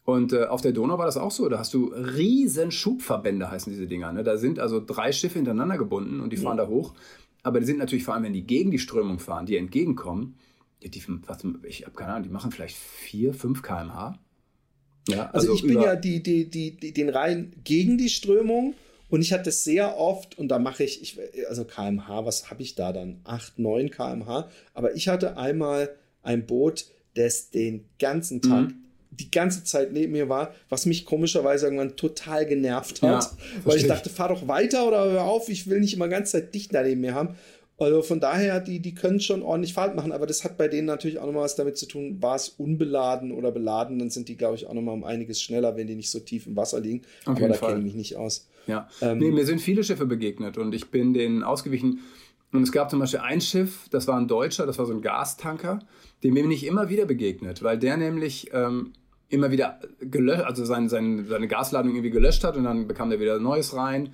Speaker 2: Und äh, auf der Donau war das auch so. Da hast du riesen Schubverbände, heißen diese Dinger. Ne? Da sind also drei Schiffe hintereinander gebunden und die fahren ja. da hoch. Aber die sind natürlich vor allem, wenn die gegen die Strömung fahren, die entgegenkommen, die, was, ich habe keine Ahnung, die machen vielleicht 4, 5 km/h.
Speaker 1: Ja, also, also ich bin ja die, die, die, die, den Rhein gegen die Strömung und ich hatte es sehr oft und da mache ich, ich, also kmh, was habe ich da dann? 8, 9 kmh. Aber ich hatte einmal ein Boot, das den ganzen Tag mhm die ganze Zeit neben mir war, was mich komischerweise irgendwann total genervt hat. Ja, weil ich dachte, fahr doch weiter oder hör auf, ich will nicht immer ganz Zeit dicht neben mir haben. Also von daher, die, die können schon ordentlich Fahrt machen, aber das hat bei denen natürlich auch nochmal was damit zu tun, war es unbeladen oder beladen, dann sind die, glaube ich, auch nochmal um einiges schneller, wenn die nicht so tief im Wasser liegen. Auf aber da kenne ich mich nicht aus.
Speaker 2: Ja, ähm, nee, mir sind viele Schiffe begegnet und ich bin denen ausgewichen. Und es gab zum Beispiel ein Schiff, das war ein Deutscher, das war so ein Gastanker, dem bin ich immer wieder begegnet, weil der nämlich ähm, immer wieder gelöscht, also sein, sein, seine Gasladung irgendwie gelöscht hat und dann bekam er wieder Neues rein.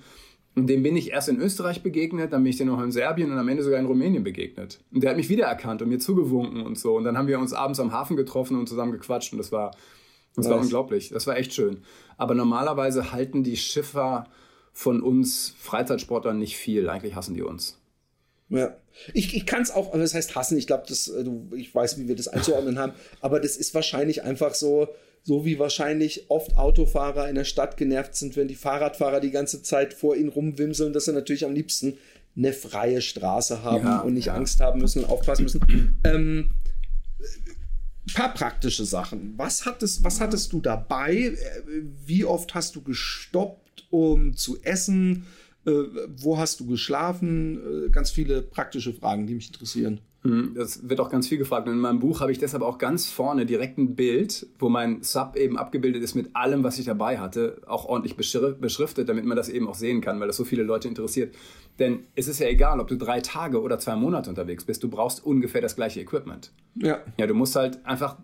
Speaker 2: Und dem bin ich erst in Österreich begegnet, dann bin ich dem noch in Serbien und am Ende sogar in Rumänien begegnet. Und der hat mich wiedererkannt und mir zugewunken und so. Und dann haben wir uns abends am Hafen getroffen und zusammen gequatscht und das war, das nice. war unglaublich. Das war echt schön. Aber normalerweise halten die Schiffer von uns Freizeitsportlern nicht viel. Eigentlich hassen die uns.
Speaker 1: Ja. Ich, ich kann es auch, also das heißt hassen, ich glaube, äh, ich weiß, wie wir das einzuordnen haben, aber das ist wahrscheinlich einfach so, so wie wahrscheinlich oft Autofahrer in der Stadt genervt sind, wenn die Fahrradfahrer die ganze Zeit vor ihnen rumwimseln, dass sie natürlich am liebsten eine freie Straße haben ja, und nicht ja. Angst haben müssen und aufpassen müssen. Ähm, paar praktische Sachen. Was hattest, was hattest du dabei? Wie oft hast du gestoppt, um zu essen? Äh, wo hast du geschlafen? Äh, ganz viele praktische Fragen, die mich interessieren.
Speaker 2: Mhm, das wird auch ganz viel gefragt. Und in meinem Buch habe ich deshalb auch ganz vorne direkt ein Bild, wo mein Sub eben abgebildet ist mit allem, was ich dabei hatte, auch ordentlich beschriftet, damit man das eben auch sehen kann, weil das so viele Leute interessiert. Denn es ist ja egal, ob du drei Tage oder zwei Monate unterwegs bist, du brauchst ungefähr das gleiche Equipment.
Speaker 1: Ja.
Speaker 2: Ja, du musst halt einfach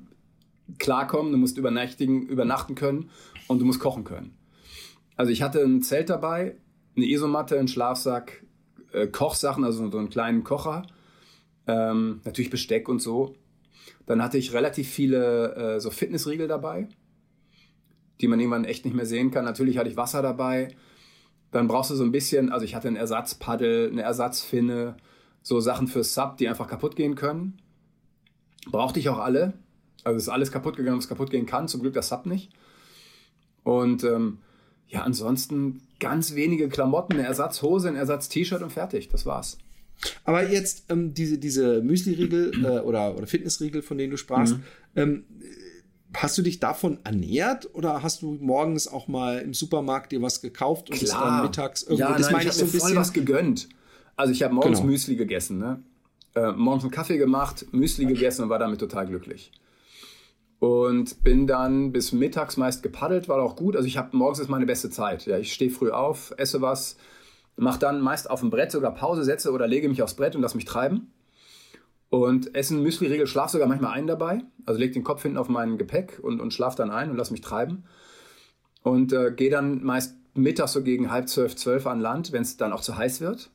Speaker 2: klarkommen, du musst übernächtigen, übernachten können und du musst kochen können. Also ich hatte ein Zelt dabei, eine Isomatte, einen Schlafsack, äh, Kochsachen, also so einen kleinen Kocher, ähm, natürlich Besteck und so. Dann hatte ich relativ viele äh, so Fitnessriegel dabei, die man irgendwann echt nicht mehr sehen kann. Natürlich hatte ich Wasser dabei. Dann brauchst du so ein bisschen, also ich hatte ein Ersatzpaddel, eine Ersatzfinne, so Sachen für Sub, die einfach kaputt gehen können. Brauchte ich auch alle. Also ist alles kaputt gegangen, was kaputt gehen kann. Zum Glück das Sub nicht. Und ähm, ja, ansonsten ganz wenige Klamotten, eine Ersatzhose, ein Ersatz-T-Shirt und fertig. Das war's.
Speaker 1: Aber jetzt ähm, diese, diese Müsli-Riegel äh, oder, oder Fitnessriegel, von denen du sprachst, mhm. ähm, hast du dich davon ernährt oder hast du morgens auch mal im Supermarkt dir was gekauft und
Speaker 2: Klar.
Speaker 1: dann mittags irgendwo?
Speaker 2: Ja,
Speaker 1: das
Speaker 2: nein, meine ich, ich so ein bisschen voll was gegönnt. Also ich habe morgens genau. Müsli gegessen, ne? Äh, morgens einen Kaffee gemacht, Müsli gegessen und war damit total glücklich und bin dann bis mittags meist gepaddelt, war auch gut. Also ich habe morgens ist meine beste Zeit. Ja, ich stehe früh auf, esse was, mache dann meist auf dem Brett sogar Pause, setze oder lege mich aufs Brett und lasse mich treiben. Und essen Müsli-Riegel, schlaf sogar manchmal ein dabei. Also leg den Kopf hinten auf mein Gepäck und, und schlaf dann ein und lass mich treiben. Und äh, gehe dann meist mittags so gegen halb zwölf, zwölf an Land, wenn es dann auch zu heiß wird.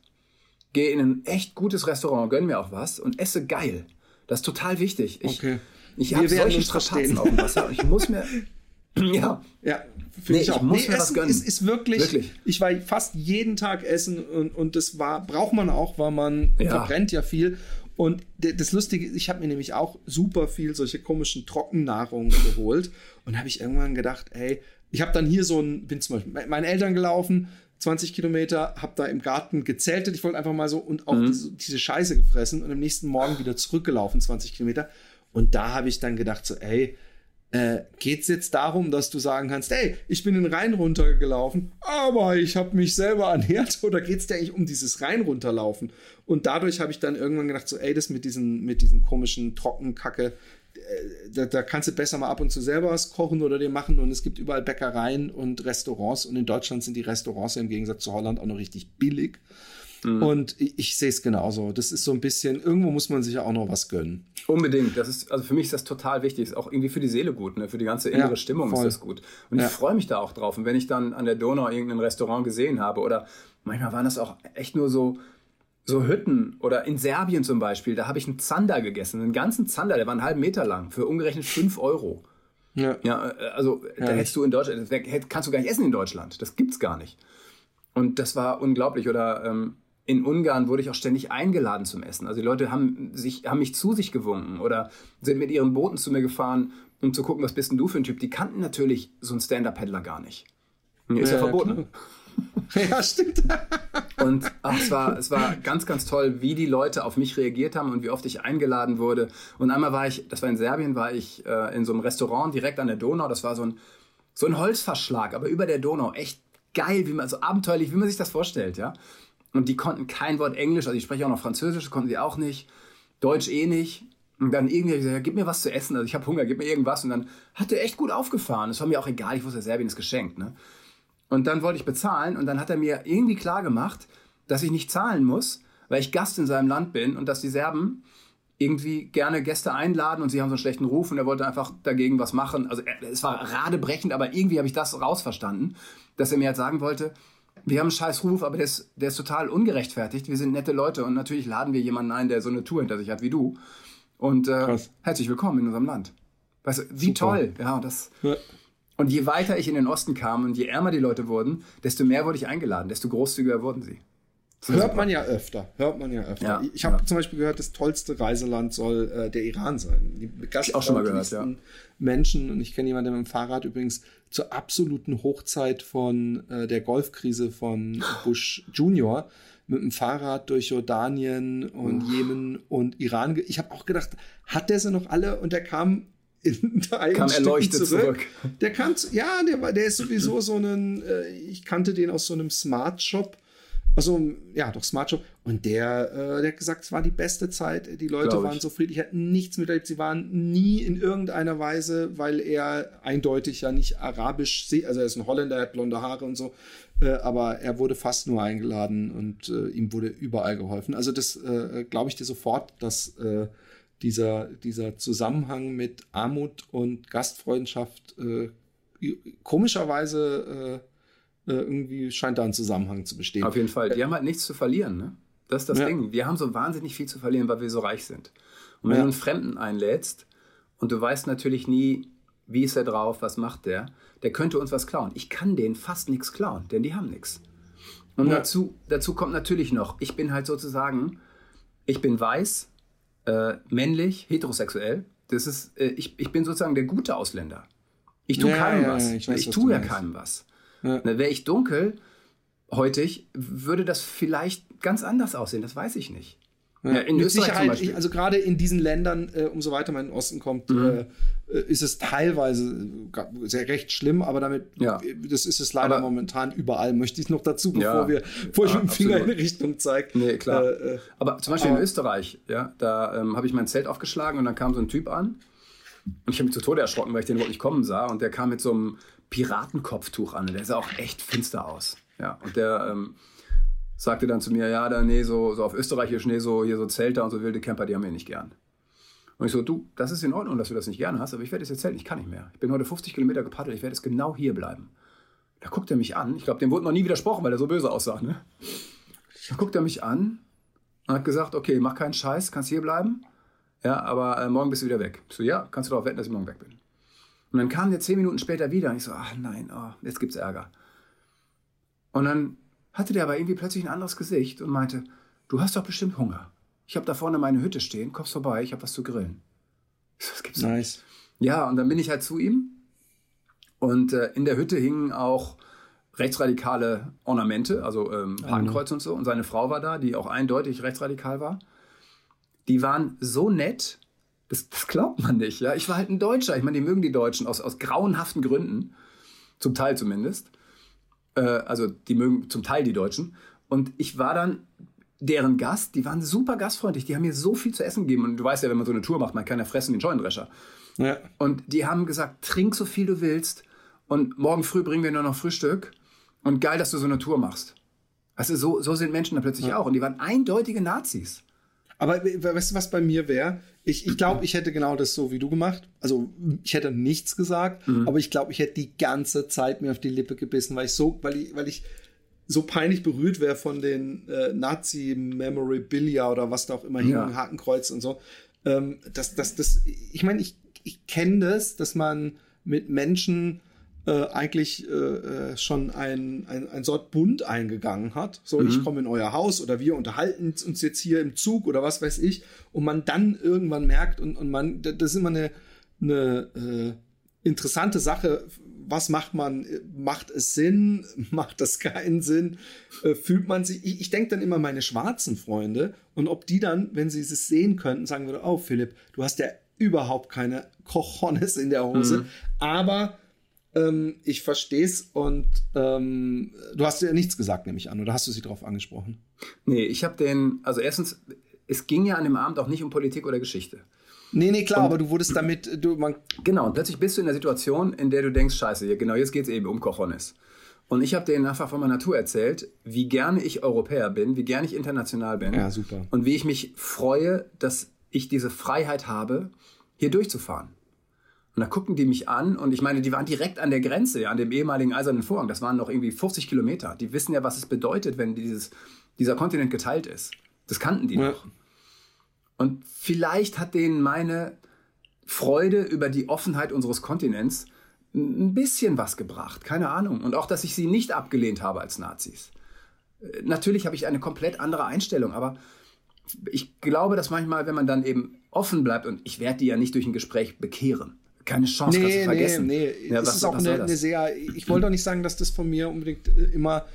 Speaker 2: Gehe in ein echt gutes Restaurant, gönn mir auch was und esse geil. Das ist total wichtig. Ich,
Speaker 1: okay.
Speaker 2: Ich habe solche Strapazen auf dem Wasser und ich muss mir ja.
Speaker 1: Ja,
Speaker 2: nee, ich, auch. muss
Speaker 1: nee, gönnen. Ist, ist wirklich, wirklich, ich war fast jeden Tag essen und, und das war, braucht man auch, weil man ja. verbrennt ja viel. Und das Lustige ist, ich habe mir nämlich auch super viel solche komischen Trockennahrungen geholt und habe ich irgendwann gedacht, ey, ich habe dann hier so ein, bin zum Beispiel meinen Eltern gelaufen, 20 Kilometer, habe da im Garten gezeltet, ich wollte einfach mal so und auch mhm. diese, diese Scheiße gefressen und am nächsten Morgen wieder zurückgelaufen, 20 Kilometer. Und da habe ich dann gedacht, so, ey, äh, geht es jetzt darum, dass du sagen kannst, ey, ich bin den Rhein runtergelaufen, aber ich habe mich selber ernährt? Oder geht es dir eigentlich um dieses Rhein runterlaufen? Und dadurch habe ich dann irgendwann gedacht, so, ey, das mit diesen, mit diesen komischen Trockenkacke, äh, da, da, kannst du besser mal ab und zu selber was kochen oder dir machen. Und es gibt überall Bäckereien und Restaurants. Und in Deutschland sind die Restaurants im Gegensatz zu Holland auch noch richtig billig. Mhm. Und ich, ich sehe es genauso. Das ist so ein bisschen, irgendwo muss man sich ja auch noch was gönnen.
Speaker 2: Unbedingt. Das ist, also für mich ist das total wichtig. Ist auch irgendwie für die Seele gut, ne? Für die ganze innere ja, Stimmung voll. ist das gut. Und ja. ich freue mich da auch drauf. Und wenn ich dann an der Donau irgendein Restaurant gesehen habe, oder manchmal waren das auch echt nur so, so Hütten oder in Serbien zum Beispiel, da habe ich einen Zander gegessen, einen ganzen Zander, der war einen halben Meter lang, für umgerechnet 5 Euro. Ja. ja äh, also ja, da hättest du in Deutschland, das kannst du gar nicht essen in Deutschland. Das gibt's gar nicht. Und das war unglaublich. Oder ähm, in Ungarn wurde ich auch ständig eingeladen zum Essen. Also die Leute haben, sich, haben mich zu sich gewunken oder sind mit ihren Booten zu mir gefahren, um zu gucken, was bist denn du für ein Typ. Die kannten natürlich so einen Stand-Up-Paddler gar nicht. Ist ja, ja verboten.
Speaker 1: ja, stimmt.
Speaker 2: und ach, es, war, es war ganz, ganz toll, wie die Leute auf mich reagiert haben und wie oft ich eingeladen wurde. Und einmal war ich, das war in Serbien, war ich äh, in so einem Restaurant direkt an der Donau. Das war so ein, so ein Holzverschlag, aber über der Donau. Echt geil, wie man so abenteuerlich, wie man sich das vorstellt, ja. Und die konnten kein Wort Englisch, also ich spreche auch noch Französisch, konnten sie auch nicht. Deutsch eh nicht. Und dann irgendwie gesagt, ja, gib mir was zu essen, also ich habe Hunger, gib mir irgendwas. Und dann hat er echt gut aufgefahren. Das war mir auch egal, ich wusste, Serbien ist geschenkt. Ne? Und dann wollte ich bezahlen und dann hat er mir irgendwie klar gemacht, dass ich nicht zahlen muss, weil ich Gast in seinem Land bin und dass die Serben irgendwie gerne Gäste einladen und sie haben so einen schlechten Ruf und er wollte einfach dagegen was machen. Also es war radebrechend, aber irgendwie habe ich das rausverstanden, dass er mir halt sagen wollte, wir haben einen scheiß Ruf, aber der ist, der ist total ungerechtfertigt. Wir sind nette Leute und natürlich laden wir jemanden ein, der so eine Tour hinter sich hat wie du. Und äh, herzlich willkommen in unserem Land. Weißt du, wie Super. toll. Ja, das. Ja. Und je weiter ich in den Osten kam und je ärmer die Leute wurden, desto mehr wurde ich eingeladen, desto großzügiger wurden sie.
Speaker 1: Hört super. man ja öfter. Hört man ja öfter. Ja, ich habe ja. zum Beispiel gehört, das tollste Reiseland soll äh, der Iran sein. Die
Speaker 2: ich auch schon mal gehört, ja.
Speaker 1: Menschen, und ich kenne jemanden, der mit dem Fahrrad übrigens zur absoluten Hochzeit von äh, der Golfkrise von Bush Junior mit dem Fahrrad durch Jordanien und oh. Jemen und Iran. Ich habe auch gedacht, hat der sie noch alle? Und der kam in der
Speaker 2: kam erleuchtet zurück. zurück.
Speaker 1: Der kam, ja, der war, der ist sowieso so ein, äh, ich kannte den aus so einem Smart Shop Also, ja, doch, Smart Show. Und der, äh, der hat gesagt, es war die beste Zeit. Die Leute waren so friedlich, hatten nichts miterlebt. Sie waren nie in irgendeiner Weise, weil er eindeutig ja nicht arabisch, also er ist ein Holländer, er hat blonde Haare und so, äh, aber er wurde fast nur eingeladen und äh, ihm wurde überall geholfen. Also das äh, glaube ich dir sofort, dass äh, dieser, dieser Zusammenhang mit Armut und Gastfreundschaft äh, komischerweise äh, irgendwie scheint da ein Zusammenhang zu bestehen.
Speaker 2: Auf jeden Fall. Die haben halt nichts zu verlieren, ne? Das ist das ja. Ding. Wir haben so wahnsinnig viel zu verlieren, weil wir so reich sind. Und wenn ja. du einen Fremden einlädst und du weißt natürlich nie, wie ist er drauf, was macht der, der könnte uns was klauen. Ich kann denen fast nichts klauen, denn die haben nichts. Und ja. dazu, dazu kommt natürlich noch, ich bin halt sozusagen, ich bin weiß, äh, männlich, heterosexuell. Das ist, äh, ich, ich bin sozusagen der gute Ausländer. Ich tue keinem was. ich, weiß, ich tue ja keinem was. Ja. Wäre ich dunkel, heutig, würde das vielleicht ganz anders aussehen. Das weiß ich nicht.
Speaker 1: Ja, in Mit Sicherheit, ich, also gerade in diesen Ländern, äh, umso weiter man in den Osten kommt, mhm. äh, ist es teilweise sehr recht schlimm, aber damit, ja. das ist es leider aber, momentan überall, möchte ich noch dazu, bevor ja, wir, bevor ich mit dem Finger in eine Richtung zeige.
Speaker 2: Nee, klar. Äh, äh, aber zum Beispiel aber, in Österreich, ja, da ähm, habe ich mein Zelt aufgeschlagen und dann kam so ein Typ an und ich habe mich zu Tode erschrocken, weil ich den überhaupt nicht kommen sah und der kam mit so einem Piratenkopftuch an. Der sah auch echt finster aus. Ja, und der ähm, sagte dann zu mir, ja, da, nee, so, so auf Österreichisch, nee, so hier so Zelter und so wilde Camper, die haben wir nicht gern. Und ich so, du, das ist in Ordnung, dass du das nicht gerne hast, aber ich werde es jetzt zelten, ich kann nicht mehr. Ich bin heute 50 Kilometer gepaddelt, ich werde jetzt genau hier bleiben. Da guckt er mich an, ich glaube, dem wurde noch nie widersprochen, weil er so böse aussah, ne? Da guckt er mich an und hat gesagt, okay, mach keinen Scheiß, kannst hier bleiben, ja, aber äh, morgen bist du wieder weg. Ich so, ja, kannst du darauf wetten, dass ich morgen weg bin. Und dann kam der zehn Minuten später wieder und ich so, ach nein, oh, jetzt gibt's Ärger. Und dann hatte der aber irgendwie plötzlich ein anderes Gesicht und meinte, du hast doch bestimmt Hunger. Ich habe da vorne meine Hütte stehen, kommst vorbei, ich habe was zu grillen.
Speaker 1: Das gibt's nice. Nicht.
Speaker 2: Ja, und dann bin ich halt zu ihm und äh, in der Hütte hingen auch rechtsradikale Ornamente, also ähm, Hakenkreuz und so. Und seine Frau war da, die auch eindeutig rechtsradikal war. Die waren so nett, das, das, glaubt man nicht. Ja? Ich war halt ein Deutscher. Ich meine, die mögen die Deutschen aus, aus grauenhaften Gründen. Zum Teil zumindest. Äh, also die mögen zum Teil die Deutschen. Und ich war dann deren Gast. Die waren super gastfreundlich. Die haben mir so viel zu essen gegeben. Und du weißt ja, wenn man so eine Tour macht, man kann ja fressen ein Scheunendrescher. Ja. Und die haben gesagt, trink so viel du willst. Und morgen früh bringen wir nur noch Frühstück. Und geil, dass du so eine Tour machst. Weißt du, so, so sind Menschen da plötzlich ja. auch. Und die waren eindeutige Nazis.
Speaker 1: Aber weißt du, was bei mir wäre? Ich, ich glaube, ich hätte genau das so wie du gemacht. Also ich hätte nichts gesagt, mhm. aber ich glaube, ich hätte die ganze Zeit mir auf die Lippe gebissen, weil ich so, weil ich, weil ich so peinlich berührt wäre von den äh, Nazi-Memorabilia oder was da auch immer ja. hing, Hakenkreuz und so. Ähm, das, das, das, ich meine, ich, ich kenne das, dass man mit Menschen äh, eigentlich äh, äh, schon ein, ein, ein Sort Bund eingegangen hat. So, mhm. ich komme in euer Haus oder wir unterhalten uns jetzt hier im Zug oder was weiß ich. Und man dann irgendwann merkt und, und man, das ist immer eine, eine äh, interessante Sache. Was macht man? Macht es Sinn? Macht das keinen Sinn? Äh, fühlt man sich? Ich, ich denke dann immer meine schwarzen Freunde und ob die dann, wenn sie es sehen könnten, sagen würde, oh Philipp, du hast ja überhaupt keine Cojones in der Hose. Mhm. Aber ähm, ich verstehe es und ähm, du hast ja nichts gesagt, nehme ich an, oder hast du sie darauf angesprochen?
Speaker 2: Nee, ich habe den, also erstens, es ging ja an dem Abend auch nicht um Politik oder Geschichte.
Speaker 1: Nee, nee, klar, und, aber du wurdest damit, du, man
Speaker 2: Genau, und plötzlich bist du in der Situation, in der du denkst, scheiße, genau, jetzt geht es eben um Cojones. Und ich habe denen einfach von meiner Natur erzählt, wie gerne ich Europäer bin, wie gerne ich international bin.
Speaker 1: Ja, super.
Speaker 2: Und wie ich mich freue, dass ich diese Freiheit habe, hier durchzufahren. Und da gucken die mich an und ich meine, die waren direkt an der Grenze, an dem ehemaligen Eisernen Vorhang. Das waren noch irgendwie 50 Kilometer. Die wissen ja, was es bedeutet, wenn dieses, dieser Kontinent geteilt ist. Das kannten die ja. noch. Und vielleicht hat denen meine Freude über die Offenheit unseres Kontinents ein bisschen was gebracht. Keine Ahnung. Und auch, dass ich sie nicht abgelehnt habe als Nazis. Äh, natürlich habe ich eine komplett andere Einstellung, aber ich glaube, dass manchmal, wenn man dann eben offen bleibt, und ich werde die ja nicht durch ein Gespräch bekehren, keine Chance, nee, vergessen.
Speaker 1: Nee, nee. Ja, es was, ist auch eine, eine, sehr, ich wollte auch nicht sagen, dass das von mir unbedingt äh, immer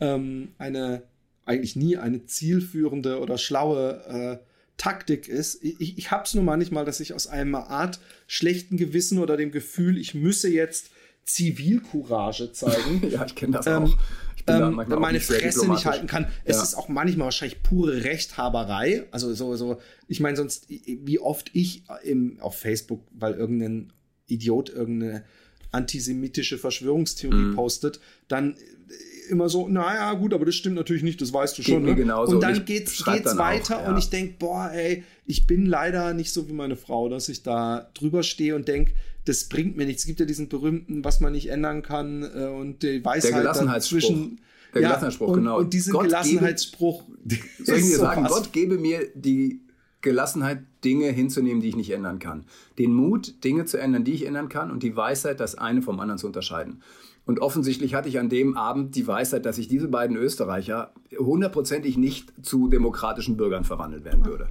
Speaker 1: ähm, eine, eigentlich nie eine zielführende oder schlaue äh, Taktik ist. Ich, ich habe es nur manchmal, dass ich aus einer Art schlechten Gewissen oder dem Gefühl, ich müsse jetzt Zivilcourage zeigen.
Speaker 2: ja, ich kenne das
Speaker 1: Ähm,
Speaker 2: auch. Ich bin da
Speaker 1: ähm,
Speaker 2: manchmal auch
Speaker 1: meine Fresse nicht halten kann. Es
Speaker 2: Ja.
Speaker 1: ist auch manchmal wahrscheinlich pure Rechthaberei. Also so, so, ich meine, sonst, wie oft ich im, auf Facebook, weil irgendein Idiot irgendeine antisemitische Verschwörungstheorie
Speaker 2: Mhm.
Speaker 1: postet, dann immer so, naja, gut, aber das stimmt natürlich nicht, das weißt du
Speaker 2: Geht
Speaker 1: schon.
Speaker 2: mir
Speaker 1: Ne?
Speaker 2: genauso.
Speaker 1: Und
Speaker 2: Und
Speaker 1: dann
Speaker 2: ich
Speaker 1: geht's, geht's
Speaker 2: dann auch,
Speaker 1: weiter
Speaker 2: ja.
Speaker 1: und ich denk, boah, ey, ich bin leider nicht so wie meine Frau, dass ich da drüber stehe und denk, das bringt mir nichts. Es gibt ja diesen berühmten, was man nicht ändern kann äh, und die Weisheit
Speaker 2: Gelassenheitsspruch.
Speaker 1: dazwischen.
Speaker 2: Der Gelassenheitsspruch,
Speaker 1: und,
Speaker 2: genau.
Speaker 1: Und diesen
Speaker 2: Gott gebe-
Speaker 1: Gelassenheitsspruch.
Speaker 2: Soll ich dir
Speaker 1: so
Speaker 2: sagen,
Speaker 1: was.
Speaker 2: Gott gebe mir die Gelassenheit, Dinge hinzunehmen, die ich nicht ändern kann. Den Mut, Dinge zu ändern, die ich ändern kann und die Weisheit, das eine vom anderen zu unterscheiden. Und offensichtlich hatte ich an dem Abend die Weisheit, dass ich diese beiden Österreicher hundertprozentig nicht zu demokratischen Bürgern verwandelt werden würde.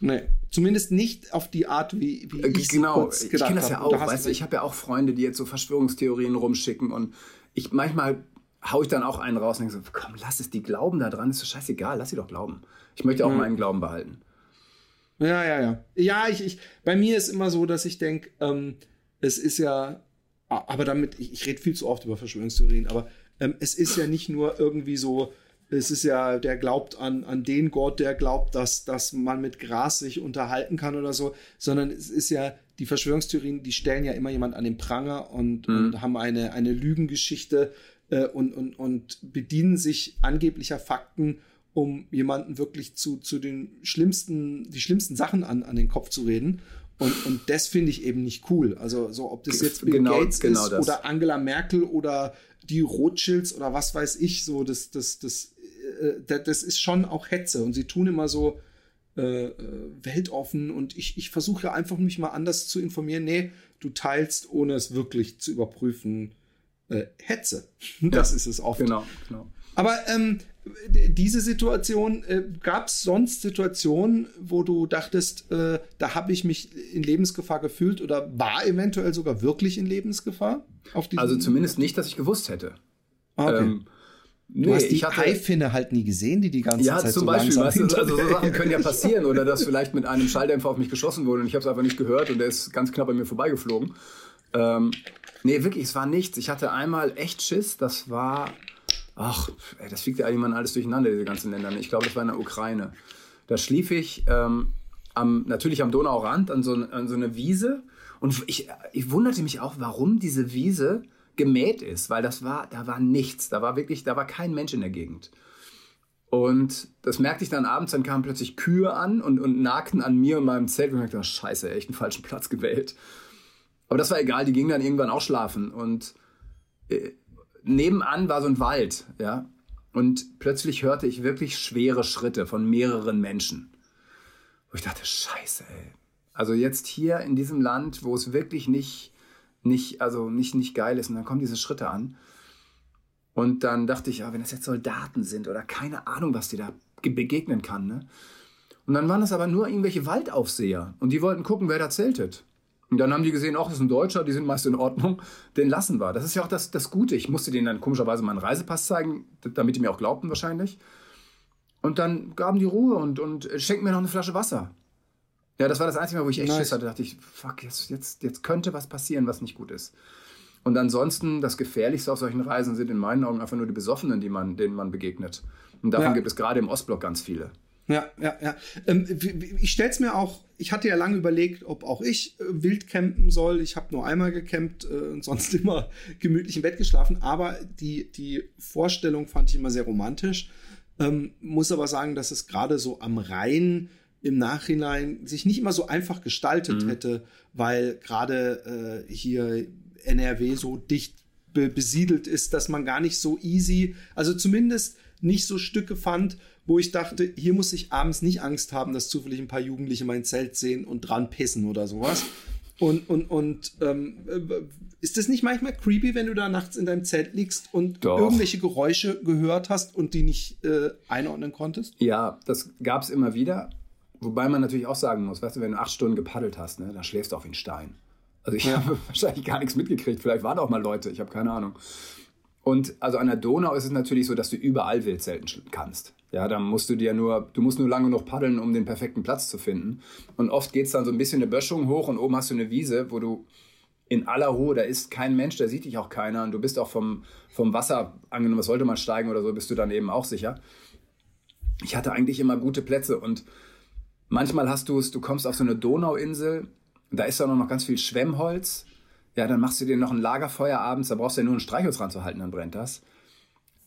Speaker 1: Nee, zumindest nicht auf die Art, wie, wie
Speaker 2: Äh,
Speaker 1: ich
Speaker 2: genau, ich kenne das ja
Speaker 1: da
Speaker 2: auch, weißt du, ich habe ja auch Freunde, die jetzt so Verschwörungstheorien rumschicken und ich manchmal hau ich dann auch einen raus und denke so, komm, lass es, die glauben da dran, ist doch scheißegal, lass sie doch glauben. Ich möchte auch meinen Glauben behalten.
Speaker 1: Ja, ja, ja. Ja, ich, ich, bei mir ist immer so, dass ich denke, ähm, es ist ja, aber damit, ich, ich rede viel zu oft über Verschwörungstheorien, aber ähm, es ist ja nicht nur irgendwie so, es ist ja, der glaubt an, an den Gott, der glaubt, dass, dass man mit Gras sich unterhalten kann oder so, sondern es ist ja, die Verschwörungstheorien, die stellen ja immer jemand an den Pranger und, und haben eine, eine Lügengeschichte äh, und, und, und bedienen sich angeblicher Fakten, um jemanden wirklich zu, zu den schlimmsten, die schlimmsten Sachen an, an den Kopf zu reden. Und, und das finde ich eben nicht cool. Also, so ob das jetzt Bill
Speaker 2: Genau-
Speaker 1: Gates
Speaker 2: genau
Speaker 1: ist
Speaker 2: das.
Speaker 1: oder Angela Merkel oder die Rothschilds oder was weiß ich, so, das, das, das, äh, das, ist schon auch Hetze. Und sie tun immer so äh, äh, weltoffen und ich, ich versuche ja einfach mich mal anders zu informieren. Nee, du teilst, ohne es wirklich zu überprüfen, äh, Hetze. Das
Speaker 2: Ja,
Speaker 1: ist es oft.
Speaker 2: Genau, genau.
Speaker 1: Aber ähm, diese Situation, äh, gab es sonst Situationen, wo du dachtest, äh, da habe ich mich in Lebensgefahr gefühlt oder war eventuell sogar wirklich in Lebensgefahr?
Speaker 2: Also zumindest nicht, dass ich gewusst hätte.
Speaker 1: Ah, okay.
Speaker 2: Ähm,
Speaker 1: du
Speaker 2: nee,
Speaker 1: hast die
Speaker 2: hatte,
Speaker 1: Haifinne halt nie gesehen, die die ganze
Speaker 2: Ja,
Speaker 1: Zeit
Speaker 2: zum
Speaker 1: so
Speaker 2: Beispiel, weißt du, also so Sachen können ja passieren oder dass vielleicht mit einem Schalldämpfer auf mich geschossen wurde und ich habe es einfach nicht gehört und der ist ganz knapp an mir vorbeigeflogen. Ähm, nee, wirklich, es war nichts. Ich hatte einmal echt Schiss, das war, ach, ey, das fliegt ja mal alles durcheinander, diese ganzen Länder. Ich glaube, das war in der Ukraine. Da schlief ich ähm, am, natürlich am Donaurand an so, an so eine Wiese und ich, ich wunderte mich auch, warum diese Wiese gemäht ist, weil das war, da war nichts, da war wirklich, da war kein Mensch in der Gegend. Und das merkte ich dann abends, dann kamen plötzlich Kühe an und, und nagten an mir und meinem Zelt. Und ich dachte, oh, scheiße, echt einen falschen Platz gewählt. Aber das war egal, die gingen dann irgendwann auch schlafen. Und äh, nebenan war so ein Wald, ja. Und plötzlich hörte ich wirklich schwere Schritte von mehreren Menschen. Wo ich dachte, scheiße, ey. Also jetzt hier in diesem Land, wo es wirklich nicht, nicht, also nicht, nicht geil ist, und dann kommen diese Schritte an. Und dann dachte ich, ja, wenn das jetzt Soldaten sind oder keine Ahnung, was dir da ge- begegnen kann. Ne? Und dann waren das aber nur irgendwelche Waldaufseher und die wollten gucken, wer da zeltet. Und dann haben die gesehen, ach, das ist ein Deutscher, die sind meist in Ordnung, den lassen wir. Das ist ja auch das, das Gute. Ich musste denen dann komischerweise meinen Reisepass zeigen, damit die mir auch glaubten wahrscheinlich. Und dann gaben die Ruhe und, und schenkten mir noch eine Flasche Wasser. Ja, das war das einzige Mal, wo ich echt
Speaker 1: Nice.
Speaker 2: Schiss hatte. Da dachte ich, fuck, jetzt, jetzt, jetzt könnte was passieren, was nicht gut ist. Und ansonsten, das Gefährlichste auf solchen Reisen sind in meinen Augen einfach nur die Besoffenen, die man, denen man begegnet. Und davon
Speaker 1: Ja.
Speaker 2: gibt es gerade im Ostblock ganz viele.
Speaker 1: Ja, ja, ja. Ähm, ich stell's mir auch, ich hatte ja lange überlegt, ob auch ich äh, wild campen soll. Ich habe nur einmal gecampt äh, und sonst immer gemütlich im Bett geschlafen. Aber die, die Vorstellung fand ich immer sehr romantisch. Ähm, muss aber sagen, dass es gerade so am Rhein im Nachhinein sich nicht immer so einfach gestaltet hätte, weil gerade äh, hier NRW so dicht be besiedelt ist, dass man gar nicht so easy, also zumindest nicht so Stücke fand, wo ich dachte, hier muss ich abends nicht Angst haben, dass zufällig ein paar Jugendliche mein Zelt sehen und dran pissen oder sowas. Und, und, und ähm, äh, ist das nicht manchmal creepy, wenn du da nachts in deinem Zelt liegst und
Speaker 2: Doch.
Speaker 1: irgendwelche Geräusche gehört hast und die nicht äh, einordnen konntest?
Speaker 2: Ja, das gab es immer wieder. Wobei man natürlich auch sagen muss, weißt du, wenn du acht Stunden gepaddelt hast, ne, dann schläfst du auf den Stein. Also ich
Speaker 1: Ja.
Speaker 2: habe wahrscheinlich gar nichts mitgekriegt. Vielleicht waren auch mal Leute, ich habe keine Ahnung. Und also an der Donau ist es natürlich so, dass du überall wild zelten sch- kannst. Ja, da musst du dir nur, du musst nur lange genug paddeln, um den perfekten Platz zu finden. Und oft geht es dann so ein bisschen eine Böschung hoch und oben hast du eine Wiese, wo du in aller Ruhe, da ist kein Mensch, da sieht dich auch keiner und du bist auch vom, vom Wasser, angenommen, es sollte mal steigen oder so, bist du dann eben auch sicher. Ich hatte eigentlich immer gute Plätze und manchmal hast du es, du kommst auf so eine Donauinsel, da ist da noch ganz viel Schwemmholz. Ja, dann machst du dir noch ein Lagerfeuer abends, da brauchst du ja nur ein Streichholz ranzuhalten, dann brennt das.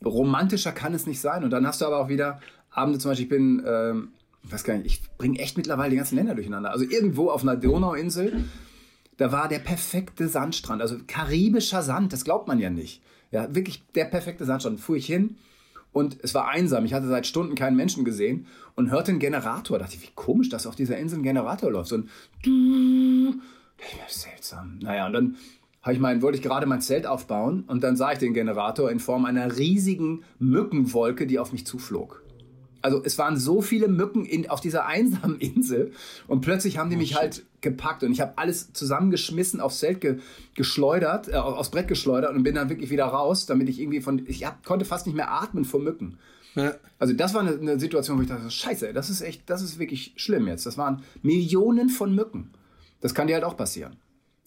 Speaker 2: Romantischer kann es nicht sein. Und dann hast du aber auch wieder Abende, zum Beispiel, ich bin, ähm, ich weiß gar nicht, ich bringe echt mittlerweile die ganzen Länder durcheinander. Also irgendwo auf einer Donauinsel, da war der perfekte Sandstrand, also karibischer Sand, das glaubt man ja nicht. Ja, wirklich der perfekte Sandstrand. Fuhr ich hin und es war einsam. Ich hatte seit Stunden keinen Menschen gesehen und hörte einen Generator. Da dachte ich, wie komisch, dass auf dieser Insel ein Generator läuft. So ein seltsam. Naja, und dann ich mein, wollte ich gerade mein Zelt aufbauen und dann sah ich den Generator in Form einer riesigen Mückenwolke, die auf mich zuflog. Also es waren so viele Mücken in, auf dieser einsamen Insel und plötzlich haben die oh, mich shit. halt gepackt und ich habe alles zusammengeschmissen, aufs Zelt ge, geschleudert, äh, aufs Brett geschleudert und bin dann wirklich wieder raus, damit ich irgendwie von, ich hab, konnte fast nicht mehr atmen vor Mücken. Ja. Also das war eine, eine, Situation, wo ich dachte, scheiße, das ist echt, das ist wirklich schlimm jetzt. Das waren Millionen von Mücken. Das kann dir halt auch passieren.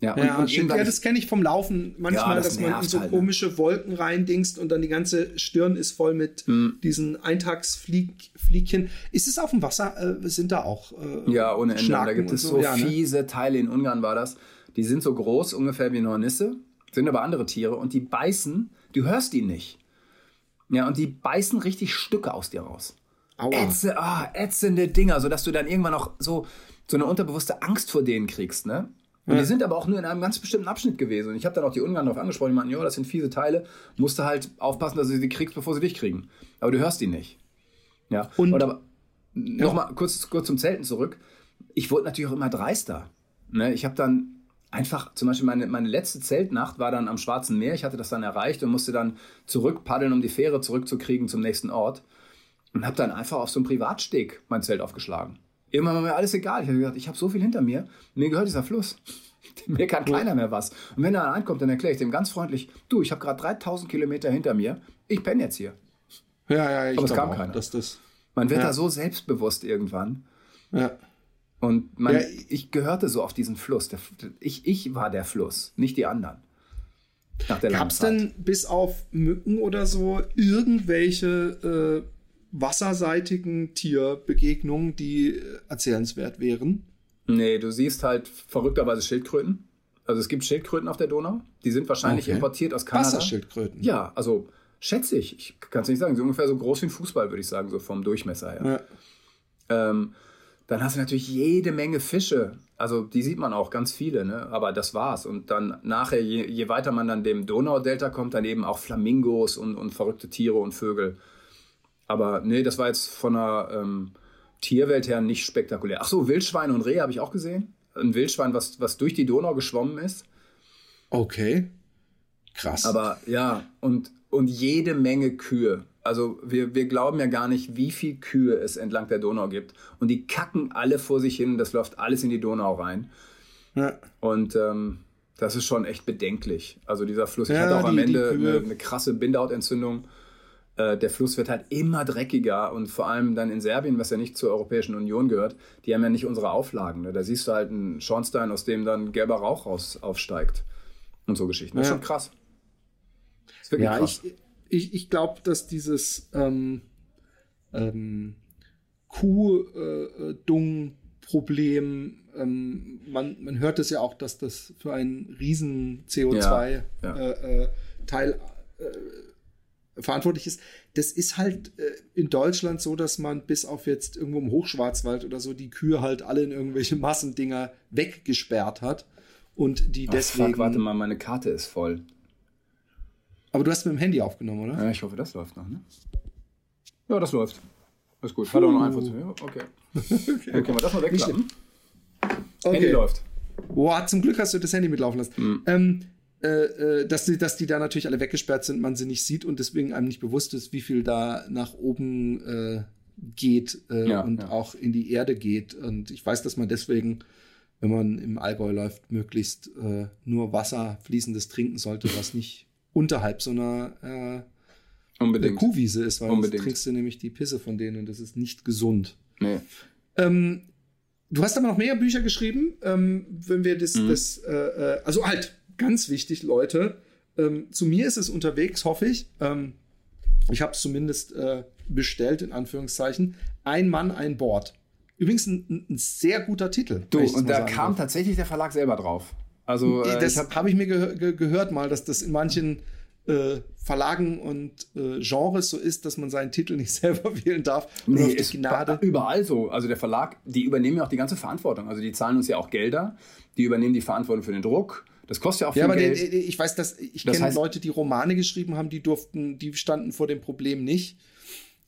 Speaker 1: Ja, und, ja, und ja das kenne ich vom Laufen manchmal, ja, das dass man in so halt, ne? komische Wolken reindingst und dann die ganze Stirn ist voll mit mhm. diesen Eintagsfliegchen. Ist es auf dem Wasser? Äh, sind da auch
Speaker 2: äh, Ja, ohne Ende. Da gibt es so, so ja, ne? fiese Teile, in Ungarn war das. Die sind so groß, ungefähr wie eine Hornisse, sind aber andere Tiere und die beißen, du hörst die nicht. Ja, und die beißen richtig Stücke aus dir raus. Ätze, ah, ätzende Dinger, sodass du dann irgendwann auch so, so eine unterbewusste Angst vor denen kriegst, ne? Und ja. die sind aber auch nur in einem ganz bestimmten Abschnitt gewesen. Und ich habe dann auch die Ungarn darauf angesprochen, die meinten, ja, das sind fiese Teile, musst du halt aufpassen, dass du sie kriegst, bevor sie dich kriegen. Aber du hörst die nicht. Ja. Und, Und aber ja. nochmal kurz, kurz zum Zelten zurück. Ich wurde natürlich auch immer dreister. Ne? Ich habe dann einfach, zum Beispiel meine, meine letzte Zeltnacht war dann am Schwarzen Meer. Ich hatte das dann erreicht und musste dann zurück paddeln, um die Fähre zurückzukriegen zum nächsten Ort. Und habe dann einfach auf so einem Privatsteg mein Zelt aufgeschlagen. Irgendwann war mir alles egal. Ich habe gesagt, ich habe so viel hinter mir, mir gehört dieser Fluss. mir kann keiner mehr was. Und wenn er ankommt, dann erkläre ich dem ganz freundlich, du, ich habe gerade 3000 Kilometer hinter mir, ich penne jetzt hier.
Speaker 1: Ja, ja,
Speaker 2: ich Aber es kam auch, keiner.
Speaker 1: Dass das,
Speaker 2: man wird ja. da so selbstbewusst irgendwann. Ja. Und man, ja, ich gehörte so auf diesen Fluss. Ich, ich war der Fluss, nicht die anderen.
Speaker 1: Gab es denn bis auf Mücken oder so irgendwelche äh, wasserseitigen Tierbegegnungen, die äh, erzählenswert wären?
Speaker 2: Nee, du siehst halt verrückterweise Schildkröten. Also es gibt Schildkröten auf der Donau. Die sind wahrscheinlich okay. importiert aus Kanada.
Speaker 1: Wasserschildkröten?
Speaker 2: Ja, also schätze ich. Ich kann es nicht sagen. So ungefähr so groß wie ein Fußball, würde ich sagen, so vom Durchmesser her. Ja. Ähm, dann hast du natürlich jede Menge Fische. Also die sieht man auch, ganz viele, ne? aber das war's. Und dann nachher, je, je weiter man dann dem Donaudelta kommt, dann eben auch Flamingos und, und verrückte Tiere und Vögel. Aber nee, das war jetzt von der ähm, Tierwelt her nicht spektakulär. Ach so, Wildschweine und Rehe habe ich auch gesehen. Ein Wildschwein, was, was durch die Donau geschwommen ist.
Speaker 1: Okay. Krass.
Speaker 2: Aber ja, und, und jede Menge Kühe. Also wir, wir glauben ja gar nicht, wie viel Kühe es entlang der Donau gibt. Und die kacken alle vor sich hin und das läuft alles in die Donau rein. Ja. Und ähm, das ist schon echt bedenklich. Also dieser Fluss, ich ja, hatte auch die, am Ende eine, eine krasse Bindehautentzündung. Äh, der Fluss wird halt immer dreckiger und vor allem dann in Serbien, was ja nicht zur Europäischen Union gehört, die haben ja nicht unsere Auflagen. Ne? Da siehst du halt einen Schornstein, aus dem dann gelber Rauch raus aufsteigt und so Geschichten. Das ist schon krass.
Speaker 1: Das ist wirklich ja, krass. ich, ich, ich glaube, dass dieses ähm, ähm, Kuh-Dung-Problem, äh, ähm, man, man hört es ja auch, dass das für einen riesen CO2-Teil ja, ja. äh, äh, äh verantwortlich ist. Das ist halt äh, in Deutschland so, dass man bis auf jetzt irgendwo im Hochschwarzwald oder so die Kühe halt alle in irgendwelche Massendinger weggesperrt hat und die Ach, deswegen. Fuck,
Speaker 2: warte mal, meine Karte ist voll.
Speaker 1: Aber du hast mit dem Handy aufgenommen, oder?
Speaker 2: Ja, ich hoffe, das läuft noch, ne? Ja, das läuft. Ist gut. Hat auch noch einfach zu. Ja, okay. okay. Dann können wir das mal wegklappen. Okay. Handy läuft.
Speaker 1: Boah, zum Glück hast du das Handy mitlaufen lassen. Mhm. Ähm, äh, äh, dass, die, dass die da natürlich alle weggesperrt sind, man sie nicht sieht und deswegen einem nicht bewusst ist, wie viel da nach oben äh, geht äh, ja, und ja. auch in die Erde geht. Und ich weiß, dass man deswegen, wenn man im Allgäu läuft, möglichst äh, nur Wasser, fließendes trinken sollte, was nicht unterhalb so einer
Speaker 2: Unbedingt.
Speaker 1: Kuhwiese ist, weil Unbedingt. sonst trinkst du nämlich die Pisse von denen und das ist nicht gesund. Nee. Ähm, du hast aber noch mehr Bücher geschrieben, ähm, wenn wir das, mhm. das äh, also halt ganz wichtig, Leute. Ähm, zu mir ist es unterwegs, hoffe ich. Ähm, ich habe es zumindest äh, bestellt, in Anführungszeichen. Ein Mann, ein Board. Übrigens ein, ein sehr guter Titel.
Speaker 2: Du, und da kam darf. tatsächlich der Verlag selber drauf. Also,
Speaker 1: äh, das habe hab ich mir ge ge gehört mal, dass das in manchen äh, Verlagen und äh, Genres so ist, dass man seinen Titel nicht selber wählen darf.
Speaker 2: Nee, ist Gnade. überall so. Also der Verlag, die übernehmen ja auch die ganze Verantwortung. Also die zahlen uns ja auch Gelder, die übernehmen die Verantwortung für den Druck. Das kostet ja auch viel ja, aber Geld.
Speaker 1: Den, ich weiß, dass ich das kenne Leute, die Romane geschrieben haben, die durften, die standen vor dem Problem nicht.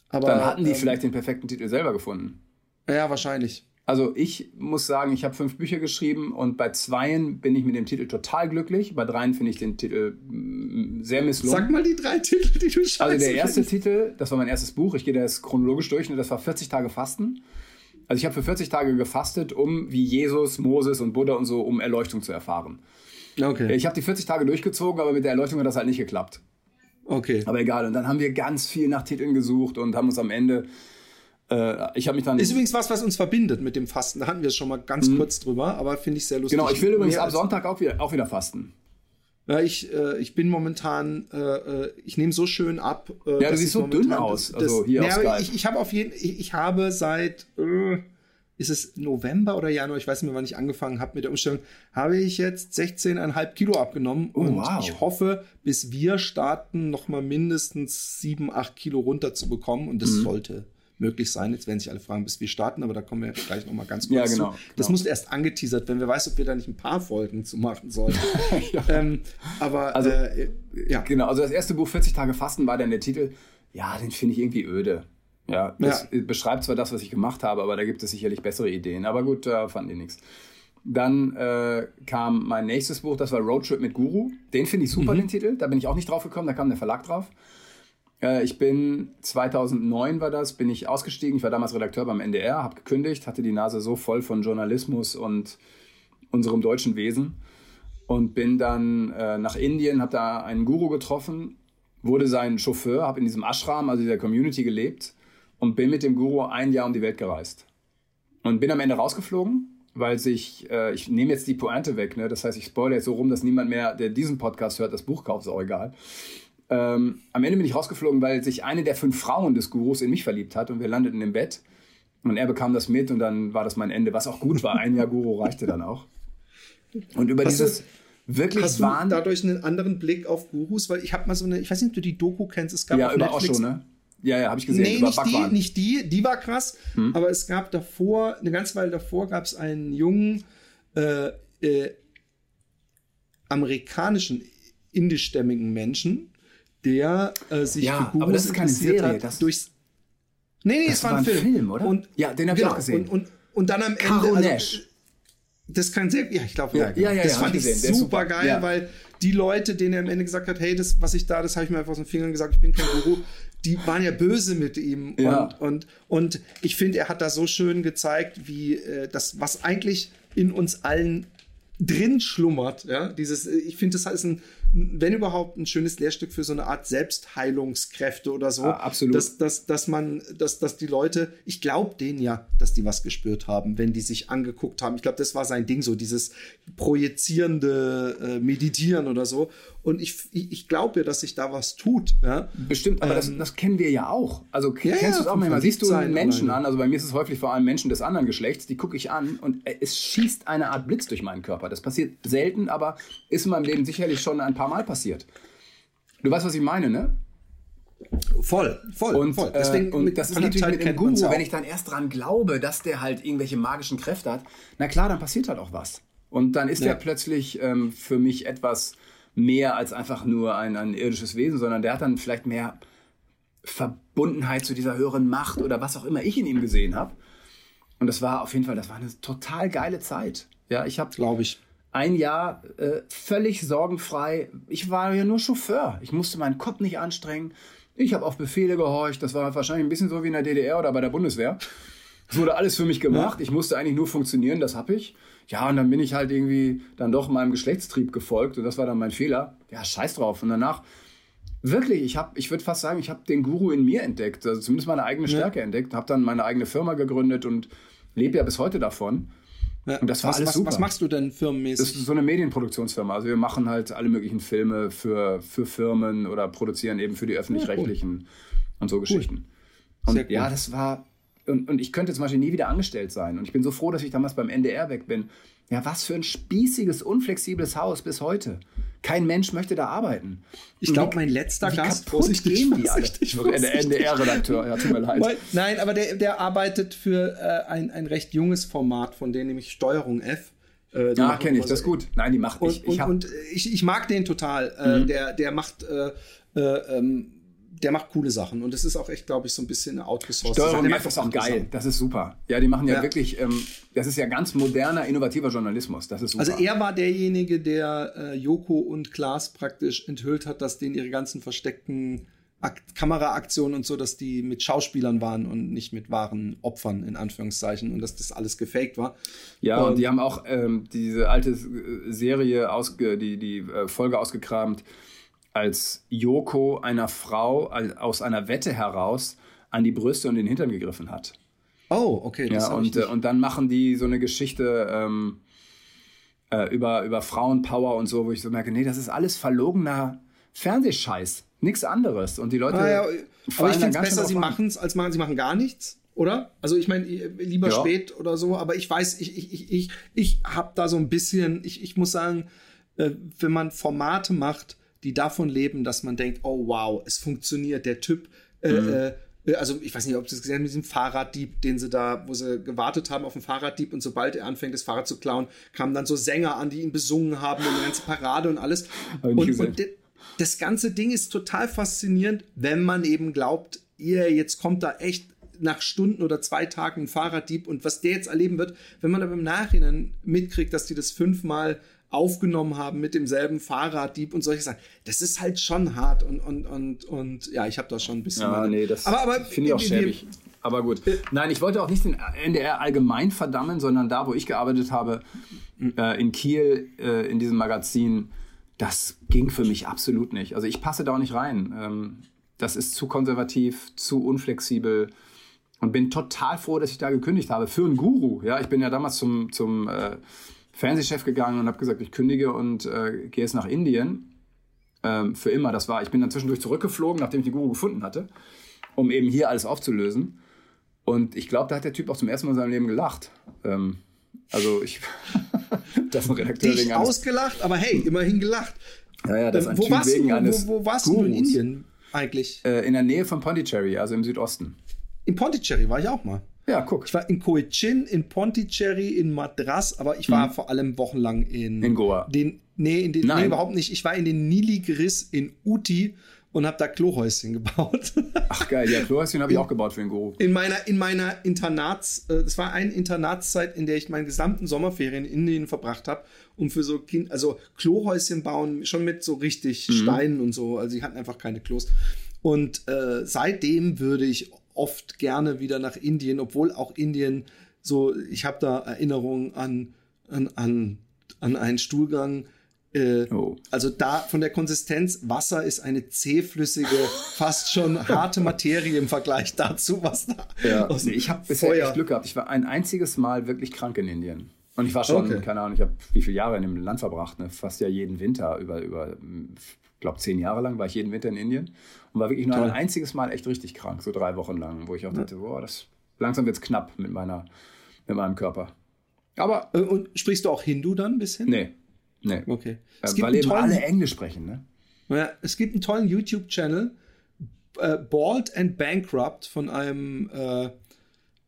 Speaker 2: Aber, Dann hatten die ähm, vielleicht den perfekten Titel selber gefunden.
Speaker 1: Ja, wahrscheinlich.
Speaker 2: Also ich muss sagen, ich habe fünf Bücher geschrieben und bei zweien bin ich mit dem Titel total glücklich. Bei dreien finde ich den Titel mm, sehr misslungen.
Speaker 1: Sag mal die drei Titel, die du schreibst.
Speaker 2: Also der erste Titel, das war mein erstes Buch, ich gehe das chronologisch durch, das war 40 Tage Fasten. Also ich habe für 40 Tage gefastet, um wie Jesus, Moses und Buddha und so, um Erleuchtung zu erfahren. Okay. Ich habe die 40 Tage durchgezogen, aber mit der Erleuchtung hat das halt nicht geklappt.
Speaker 1: Okay.
Speaker 2: Aber egal. Und dann haben wir ganz viel nach Titeln gesucht und haben uns am Ende äh, ich habe mich dann.
Speaker 1: Ist übrigens was, was uns verbindet mit dem Fasten. Da hatten wir es schon mal ganz mhm. kurz drüber, aber finde ich sehr lustig.
Speaker 2: Genau, ich will übrigens ab Sonntag auch wieder, auch wieder fasten.
Speaker 1: Ja, ich, äh, ich bin momentan, äh, äh ich nehme so schön ab.
Speaker 2: Äh, ja, du siehst so dünn aus. Das, also hier
Speaker 1: ja, auf ich, ich habe auf jeden, ich, ich habe seit, äh, ist es November oder Januar, ich weiß nicht mehr, wann ich angefangen habe mit der Umstellung, habe ich jetzt 16,5 Kilo abgenommen oh, und wow. ich hoffe, bis wir starten, noch mal mindestens 7, 8 Kilo runter zu bekommen und das mhm. sollte möglich sein. Jetzt werden sich alle fragen, bis wir starten, aber da kommen wir gleich noch mal ganz kurz
Speaker 2: ja, genau,
Speaker 1: zu. Das genau. muss erst angeteasert werden. Wer weiß, ob wir da nicht ein paar Folgen zu machen sollen. ja. ähm, aber
Speaker 2: also, äh, ja. Genau, also das erste Buch 40 Tage Fasten war dann der Titel. Ja, den finde ich irgendwie öde. Ja, das ja. beschreibt zwar das, was ich gemacht habe, aber da gibt es sicherlich bessere Ideen. Aber gut, da fanden die nichts. Dann äh, kam mein nächstes Buch, das war Roadtrip mit Guru. Den finde ich super, mhm. den Titel. Da bin ich auch nicht drauf gekommen, da kam der Verlag drauf. Äh, ich bin 2009 war das, bin ich ausgestiegen. Ich war damals Redakteur beim NDR, habe gekündigt, hatte die Nase so voll von Journalismus und unserem deutschen Wesen und bin dann äh, nach Indien, habe da einen Guru getroffen, wurde sein Chauffeur, habe in diesem Ashram, also dieser Community gelebt und bin mit dem Guru ein Jahr um die Welt gereist und bin am Ende rausgeflogen. Weil sich, äh, ich nehme jetzt die Pointe weg, ne? das heißt, ich spoilere jetzt so rum, dass niemand mehr, der diesen Podcast hört, das Buch kauft, ist auch egal. Ähm, am Ende bin ich rausgeflogen, weil sich eine der fünf Frauen des Gurus in mich verliebt hat und wir landeten im Bett. Und er bekam das mit und dann war das mein Ende, was auch gut war. Ein Jahr Guru reichte dann auch. Und über hast dieses du, wirklich
Speaker 1: hast Wahn. Du dadurch einen anderen Blick auf Gurus, weil ich habe mal so eine, ich weiß nicht, ob du die Doku kennst, es
Speaker 2: gab ja, über Netflix, Osho, ne? Ja, ja, habe ich gesehen. Nee,
Speaker 1: nicht die, nicht die, die war krass, hm. aber es gab davor, eine ganze Weile davor gab es einen jungen äh, äh, amerikanischen indischstämmigen Menschen, der äh, sich
Speaker 2: ja, für Gurus aber das ist keine Serie, hat
Speaker 1: das durchs Nee, nee,
Speaker 2: es war ein, Film. Film. oder?
Speaker 1: Und,
Speaker 2: ja, den habe genau, ich auch gesehen.
Speaker 1: Und, und, und dann am Ende. Also. Das kann sehr, ja, ich glaube,
Speaker 2: ja, ja, ja,
Speaker 1: das ja, fand ich gesehen. super geil, ja. weil die Leute, denen er am Ende gesagt hat, hey, das, was ich da, das habe ich mir einfach aus den Fingern gesagt, ich bin kein Guru, die waren ja böse mit ihm. Ja. Und, und, und ich finde, er hat da so schön gezeigt, wie äh, das, was eigentlich in uns allen drin schlummert, ja, dieses, ich finde, das ist ein, wenn überhaupt, ein schönes Lehrstück für so eine Art Selbstheilungskräfte oder so.
Speaker 2: Ah, absolut.
Speaker 1: Dass, dass, dass man, dass, dass die Leute, ich glaube denen ja, dass die was gespürt haben, wenn die sich angeguckt haben. Ich glaube, das war sein Ding, so dieses projizierende äh, Meditieren oder so. Und ich, ich, ich glaube ja, dass sich da was tut. Ja?
Speaker 2: Bestimmt, aber ähm, das, das kennen wir ja auch. Also kennst ja, du es auch manchmal? Siehst du einen Menschen an, also bei mir ist es häufig vor allem Menschen des anderen Geschlechts, die gucke ich an und es schießt eine Art Blitz durch meinen Körper. Das passiert selten, aber ist in meinem Leben sicherlich schon ein paar Mal passiert. Du weißt, was ich meine, ne?
Speaker 1: Voll, voll,
Speaker 2: und,
Speaker 1: voll.
Speaker 2: Äh, Deswegen, und das ist natürlich mit dem Guru, wenn ich dann erst dran glaube, dass der halt irgendwelche magischen Kräfte hat, na klar, dann passiert halt auch was. Und dann ist ja. er plötzlich ähm, für mich etwas mehr als einfach nur ein, ein irdisches Wesen, sondern der hat dann vielleicht mehr Verbundenheit zu dieser höheren Macht oder was auch immer ich in ihm gesehen habe. Und das war auf jeden Fall, das war eine total geile Zeit. Ja, ich habe,
Speaker 1: glaube ich,
Speaker 2: ein Jahr äh, völlig sorgenfrei. Ich war ja nur Chauffeur. Ich musste meinen Kopf nicht anstrengen. Ich habe auf Befehle gehorcht. Das war wahrscheinlich ein bisschen so wie in der DDR oder bei der Bundeswehr. Es wurde alles für mich gemacht. Ich musste eigentlich nur funktionieren. Das habe ich. Ja, und dann bin ich halt irgendwie dann doch meinem Geschlechtstrieb gefolgt und das war dann mein Fehler. Ja, scheiß drauf. Und danach, wirklich, ich habe, ich würde fast sagen, ich habe den Guru in mir entdeckt, also zumindest meine eigene Stärke ja. entdeckt, habe dann meine eigene Firma gegründet und lebe ja bis heute davon.
Speaker 1: Ja. Und das war was, alles super. Was machst du denn firmenmäßig?
Speaker 2: Das ist so eine Medienproduktionsfirma. Also wir machen halt alle möglichen Filme für, für Firmen oder produzieren eben für die öffentlich-rechtlichen ja, cool. und so Geschichten. Cool. Und cool. ja, das war und, und ich könnte zum Beispiel nie wieder angestellt sein. Und ich bin so froh, dass ich damals beim NDR weg bin. Ja, was für ein spießiges, unflexibles Haus bis heute. Kein Mensch möchte da arbeiten.
Speaker 1: Ich glaube, mein letzter wie Gast,
Speaker 2: vorsichtig, gehen die vorsichtig, alle. Der NDR-Redakteur, ja, tut mir leid.
Speaker 1: Nein, aber der, der arbeitet für äh, ein, ein recht junges Format, von denen nämlich Steuerung F.
Speaker 2: Äh, ja, kenne ich, das ist gut. Nein, die macht
Speaker 1: nicht. Und, ich, und, und ich, ich, mag den total. Äh, mhm. der, der macht äh, äh ähm, der macht coole Sachen und es ist auch echt, glaube ich, so ein bisschen outgesourced
Speaker 2: Steuerung F ist auch geil. Sachen. Das ist super. Ja, die machen ja, ja. wirklich, ähm, das ist ja ganz moderner, innovativer Journalismus. Das ist super.
Speaker 1: Also er war derjenige, der äh, Joko und Klaas praktisch enthüllt hat, dass denen ihre ganzen versteckten Ak Kameraaktionen und so, dass die mit Schauspielern waren und nicht mit wahren Opfern in Anführungszeichen und dass das alles gefaked war.
Speaker 2: Ja, und, und die haben auch ähm, diese alte äh, Serie ausge, die die äh, Folge ausgekramt als Joko einer Frau aus einer Wette heraus an die Brüste und den Hintern gegriffen hat.
Speaker 1: Oh, okay.
Speaker 2: ja, und, äh, und dann machen die so eine Geschichte ähm, äh, über, über Frauenpower und so, wo ich so merke, nee, das ist alles verlogener Fernsehscheiß. Nichts anderes. Und die Leute. Ah, ja,
Speaker 1: aber ich finde es besser, sie machen es, als machen, sie machen gar nichts, oder? Also ich meine, lieber ja. spät oder so, aber ich weiß, ich, ich, ich, ich, ich habe da so ein bisschen, ich, ich muss sagen, äh, wenn man Formate macht, die davon leben, dass man denkt, oh wow, es funktioniert, der Typ, äh, mhm. äh, also ich weiß nicht, ob Sie das gesehen haben, mit diesem Fahrraddieb, den sie da, wo sie gewartet haben auf den Fahrraddieb und sobald er anfängt, das Fahrrad zu klauen, kamen dann so Sänger an, die ihn besungen haben und eine ganze Parade und alles. Und, und das ganze Ding ist total faszinierend, wenn man eben glaubt, ihr, jetzt kommt da echt nach Stunden oder zwei Tagen ein Fahrraddieb und was der jetzt erleben wird, wenn man aber im Nachhinein mitkriegt, dass die das fünfmal aufgenommen haben mit demselben Fahrraddieb und solche Sachen. Das ist halt schon hart und, und, und, und ja, ich habe da schon ein bisschen.
Speaker 2: Ja, nee, das aber, aber, finde ich auch schäbig. Aber gut. Nein, ich wollte auch nicht den NDR allgemein verdammen, sondern da, wo ich gearbeitet habe, äh, in Kiel, äh, in diesem Magazin, das ging für mich absolut nicht. Also ich passe da auch nicht rein. Ähm, das ist zu konservativ, zu unflexibel und bin total froh, dass ich da gekündigt habe für einen Guru. Ja, ich bin ja damals zum, zum äh, Fernsehchef gegangen und habe gesagt, ich kündige und äh, gehe jetzt nach Indien. Ähm, für immer, das war. Ich bin dann zwischendurch zurückgeflogen, nachdem ich die Guru gefunden hatte, um eben hier alles aufzulösen. Und ich glaube, da hat der Typ auch zum ersten Mal in seinem Leben gelacht. Ähm, also ich,
Speaker 1: das ein Redakteur Dich ausgelacht, aber hey, immerhin gelacht.
Speaker 2: Ja, ja, das ist
Speaker 1: ein wo typ warst wegen du, eines wo, wo warst Gurus. du in Indien eigentlich?
Speaker 2: Äh, in der Nähe von Pondicherry, also im Südosten.
Speaker 1: In Pondicherry war ich auch mal.
Speaker 2: Ja, guck.
Speaker 1: Ich war in Cochin, in Pondicherry, in Madras, aber ich war mhm. vor allem wochenlang in.
Speaker 2: In Goa.
Speaker 1: Den, nee, in den, Nein. nee, überhaupt nicht. Ich war in den Nilgiris in Uti und habe da Klohäuschen gebaut.
Speaker 2: Ach geil, ja, Klohäuschen habe ich auch gebaut für den Guru.
Speaker 1: In meiner, in meiner Internats, äh, das war eine Internatszeit, in der ich meine gesamten Sommerferien in Indien verbracht habe, um für so Kind, also Klohäuschen bauen, schon mit so richtig mhm. Steinen und so. Also ich hatten einfach keine Klos. Und äh, seitdem würde ich oft gerne wieder nach Indien, obwohl auch Indien so, ich habe da Erinnerungen an, an, an, an einen Stuhlgang. Äh, oh. Also da von der Konsistenz, Wasser ist eine zähflüssige, fast schon harte Materie im Vergleich dazu, was da
Speaker 2: ja. nee, Ich habe bisher echt Glück gehabt. Ich war ein einziges Mal wirklich krank in Indien. Und ich war schon, okay. keine Ahnung, ich habe wie viele Jahre in dem Land verbracht, ne? fast ja jeden Winter, über, über glaube, zehn Jahre lang war ich jeden Winter in Indien und war wirklich nur Toll. ein einziges Mal echt richtig krank, so drei Wochen lang, wo ich auch ja. dachte, boah, das langsam wird's knapp mit meiner, mit meinem Körper.
Speaker 1: Aber äh, und sprichst du auch Hindu dann ein bisschen?
Speaker 2: Nee, nee.
Speaker 1: Okay.
Speaker 2: Es äh, weil eben alle Englisch sprechen, ne?
Speaker 1: Ja, es gibt einen tollen YouTube-Channel, äh, Bald and Bankrupt von einem äh,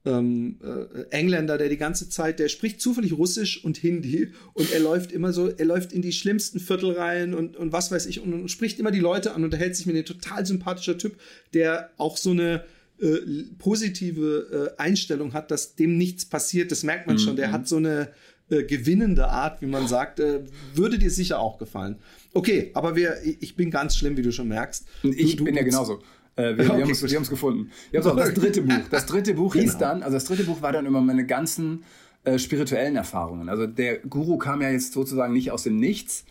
Speaker 1: ähm, äh, Engländer, der die ganze Zeit, der spricht zufällig Russisch und Hindi und er läuft immer so, er läuft in die schlimmsten Viertel rein und, und was weiß ich und, und spricht immer die Leute an und unterhält sich mit einem total sympathischer Typ, der auch so eine äh, positive äh, Einstellung hat, dass dem nichts passiert. Das merkt man mhm. schon. Der hat so eine äh, gewinnende Art, wie man sagt, äh, würde dir sicher auch gefallen. Okay, aber wir, ich bin ganz schlimm, wie du schon merkst.
Speaker 2: Ich
Speaker 1: du,
Speaker 2: bin ja genauso. Äh, wir, okay, wir haben es gefunden. Wir haben auch das dritte Buch. Das dritte Buch genau. hieß dann, also das dritte Buch war dann immer meine ganzen äh, spirituellen Erfahrungen. Also der Guru kam ja jetzt sozusagen nicht aus dem Nichts,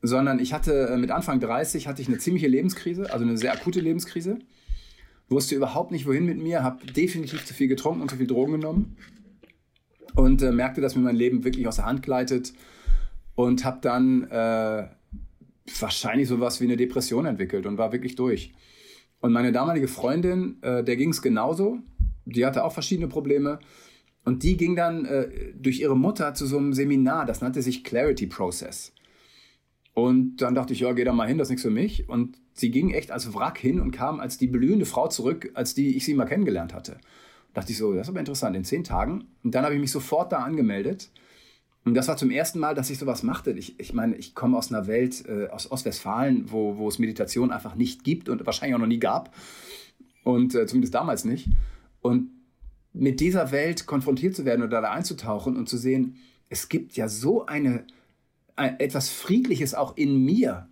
Speaker 2: sondern ich hatte äh, mit Anfang 30 hatte ich eine ziemliche Lebenskrise, also eine sehr akute Lebenskrise. Wusste überhaupt nicht, wohin mit mir, habe definitiv zu viel getrunken und zu viel Drogen genommen. und äh, merkte, dass mir mein Leben wirklich aus der Hand gleitet und habe dann äh, wahrscheinlich sowas wie eine Depression entwickelt und war wirklich durch. Und meine damalige Freundin, äh, der ging es genauso. Die hatte auch verschiedene Probleme. Und die ging dann äh, durch ihre Mutter zu so einem Seminar, das nannte sich Clarity Process. Und dann dachte ich, ja, geh da mal hin, das ist nichts für mich. Und sie ging echt als Wrack hin und kam als die blühende Frau zurück, als die ich sie mal kennengelernt hatte. dachte ich so, das ist aber interessant, in zehn Tagen. Und dann habe ich mich sofort da angemeldet. Und das war zum ersten Mal, dass ich sowas machte. Ich, ich meine, ich komme aus einer Welt, äh, aus Ostwestfalen, wo, wo es Meditation einfach nicht gibt und wahrscheinlich auch noch nie gab. Und äh, zumindest damals nicht. Und mit dieser Welt konfrontiert zu werden oder da einzutauchen und zu sehen, es gibt ja so eine etwas Friedliches auch in mir.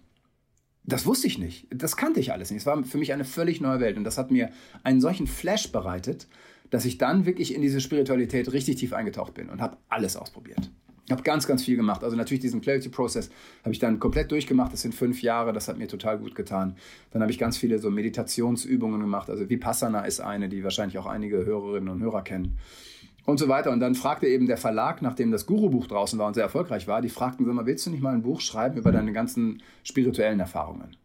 Speaker 2: Das wusste ich nicht. Das kannte ich alles nicht. Es war für mich eine völlig neue Welt. Und das hat mir einen solchen Flash bereitet, dass ich dann wirklich in diese Spiritualität richtig tief eingetaucht bin und habe alles ausprobiert. Ich habe ganz, ganz viel gemacht. Also natürlich diesen Clarity-Prozess habe ich dann komplett durchgemacht. Das sind fünf Jahre. Das hat mir total gut getan. Dann habe ich ganz viele so Meditationsübungen gemacht. Also Vipassana ist eine, die wahrscheinlich auch einige Hörerinnen und Hörer kennen und so weiter. Und dann fragte eben der Verlag, nachdem das Guru-Buch draußen war und sehr erfolgreich war, die fragten so mal, willst du nicht mal ein Buch schreiben über deine ganzen spirituellen Erfahrungen?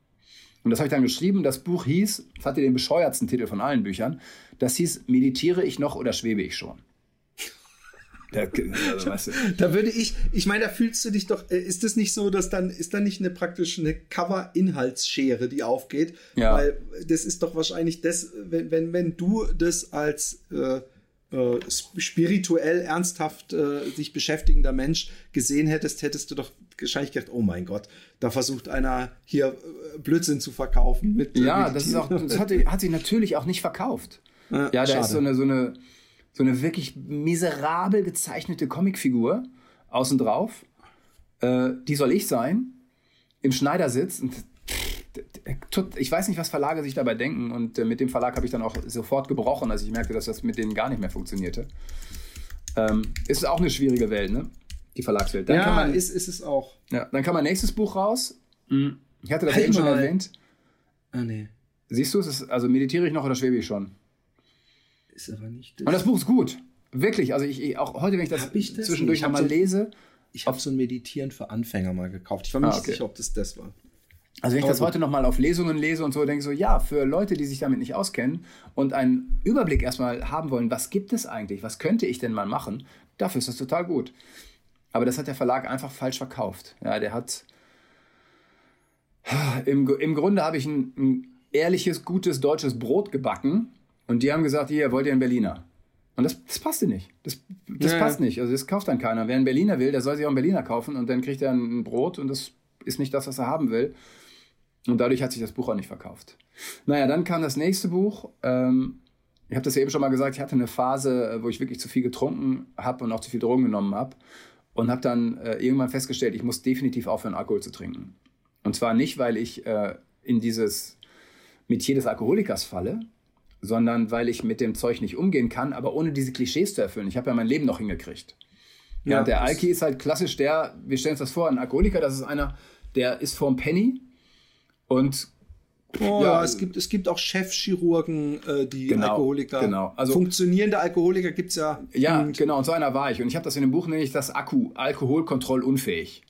Speaker 2: Und das habe ich dann geschrieben. Das Buch hieß, das hatte den bescheuertsten Titel von allen Büchern, das hieß Meditiere ich noch oder schwebe ich schon?
Speaker 1: Da, also, weißt du. da würde ich, ich meine, da fühlst du dich doch, äh, ist das nicht so, dass dann, ist da nicht eine praktisch eine Cover-Inhaltsschere, die aufgeht? Ja. Weil das ist doch wahrscheinlich das, wenn, wenn, wenn du das als äh, äh, spirituell ernsthaft äh, sich beschäftigender Mensch gesehen hättest, hättest du doch wahrscheinlich gedacht, oh mein Gott, da versucht einer hier äh, Blödsinn zu verkaufen. Mit,
Speaker 2: ja, das, ist auch, das hat, hat sich natürlich auch nicht verkauft. Ja, ja da ist so eine, so, eine, so eine wirklich miserabel gezeichnete Comicfigur außen drauf. Äh, die soll ich sein, im Schneidersitz. Und ich weiß nicht, was Verlage sich dabei denken. Und äh, mit dem Verlag habe ich dann auch sofort gebrochen, als ich merkte, dass das mit denen gar nicht mehr funktionierte. Ähm, ist auch eine schwierige Welt, ne? Die Verlagswelt.
Speaker 1: Dann ja, man, ist, ist es auch.
Speaker 2: Ja, dann kam mein nächstes Buch raus. Mhm. Ich hatte das halt eben schon erwähnt.
Speaker 1: Ah, nee.
Speaker 2: Siehst du, es ist, also meditiere ich noch oder schwebe ich schon?
Speaker 1: Ist aber nicht
Speaker 2: das. Und das Buch ist gut. Wirklich. Also ich, auch heute, wenn ich das, ich das zwischendurch nochmal so, lese.
Speaker 1: Ich habe so ein Meditieren für Anfänger mal gekauft. Ich war mir ah, nicht okay. sicher, ob das das war.
Speaker 2: Also wenn ich das heute nochmal auf Lesungen lese und so, denke ich so, ja, für Leute, die sich damit nicht auskennen und einen Überblick erstmal haben wollen, was gibt es eigentlich, was könnte ich denn mal machen, dafür ist das total gut. Aber das hat der Verlag einfach falsch verkauft. Ja, der hat, im, im Grunde habe ich ein, ein ehrliches, gutes deutsches Brot gebacken und die haben gesagt, hier, wollt ihr einen Berliner? Und das, das passte nicht. Das, das ja, passt nicht. Also das kauft dann keiner. Wer einen Berliner will, der soll sich auch einen Berliner kaufen und dann kriegt er ein Brot und das ist nicht das, was er haben will. Und dadurch hat sich das Buch auch nicht verkauft. Naja, dann kam das nächste Buch. Ähm, ich habe das ja eben schon mal gesagt, ich hatte eine Phase, äh, wo ich wirklich zu viel getrunken habe und auch zu viel Drogen genommen habe. Und habe dann äh, irgendwann festgestellt, ich muss definitiv aufhören, Alkohol zu trinken. Und zwar nicht, weil ich äh, in dieses Metier des Alkoholikers falle, sondern weil ich mit dem Zeug nicht umgehen kann, aber ohne diese Klischees zu erfüllen. Ich habe ja mein Leben noch hingekriegt. Ja, ja der Alki ist halt klassisch der, wir stellen uns das vor, ein Alkoholiker, das ist einer, der ist vorm Penny und
Speaker 1: Oh, ja, es gibt, es gibt auch Chefchirurgen, äh, die genau, Alkoholiker. Genau. Also, funktionierende Alkoholiker gibt es ja.
Speaker 2: Ja, und genau, und so einer war ich. Und ich habe das in dem Buch, nenne ich das Akku, alkoholkontrollunfähig.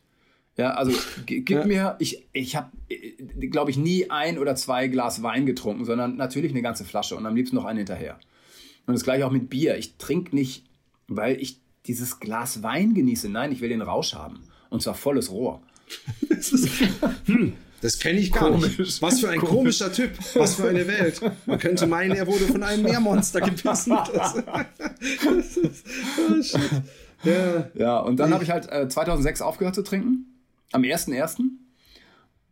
Speaker 2: Ja, also gib ja. mir, ich, ich habe, äh, glaube ich, nie ein oder zwei Glas Wein getrunken, sondern natürlich eine ganze Flasche und am liebsten noch einen hinterher. Und das gleiche auch mit Bier. Ich trinke nicht, weil ich dieses Glas Wein genieße. Nein, ich will den Rausch haben. Und zwar volles Rohr.
Speaker 1: das ist, hm. Das kenne ich gar Komisch. nicht. Was für ein Komisch. komischer Typ. Was für eine Welt. Man könnte meinen, er wurde von einem Meermonster gebissen. Das, das
Speaker 2: ist, oh shit. Ja. ja, und dann habe ich halt äh, 2006 aufgehört zu trinken. Am 1.1.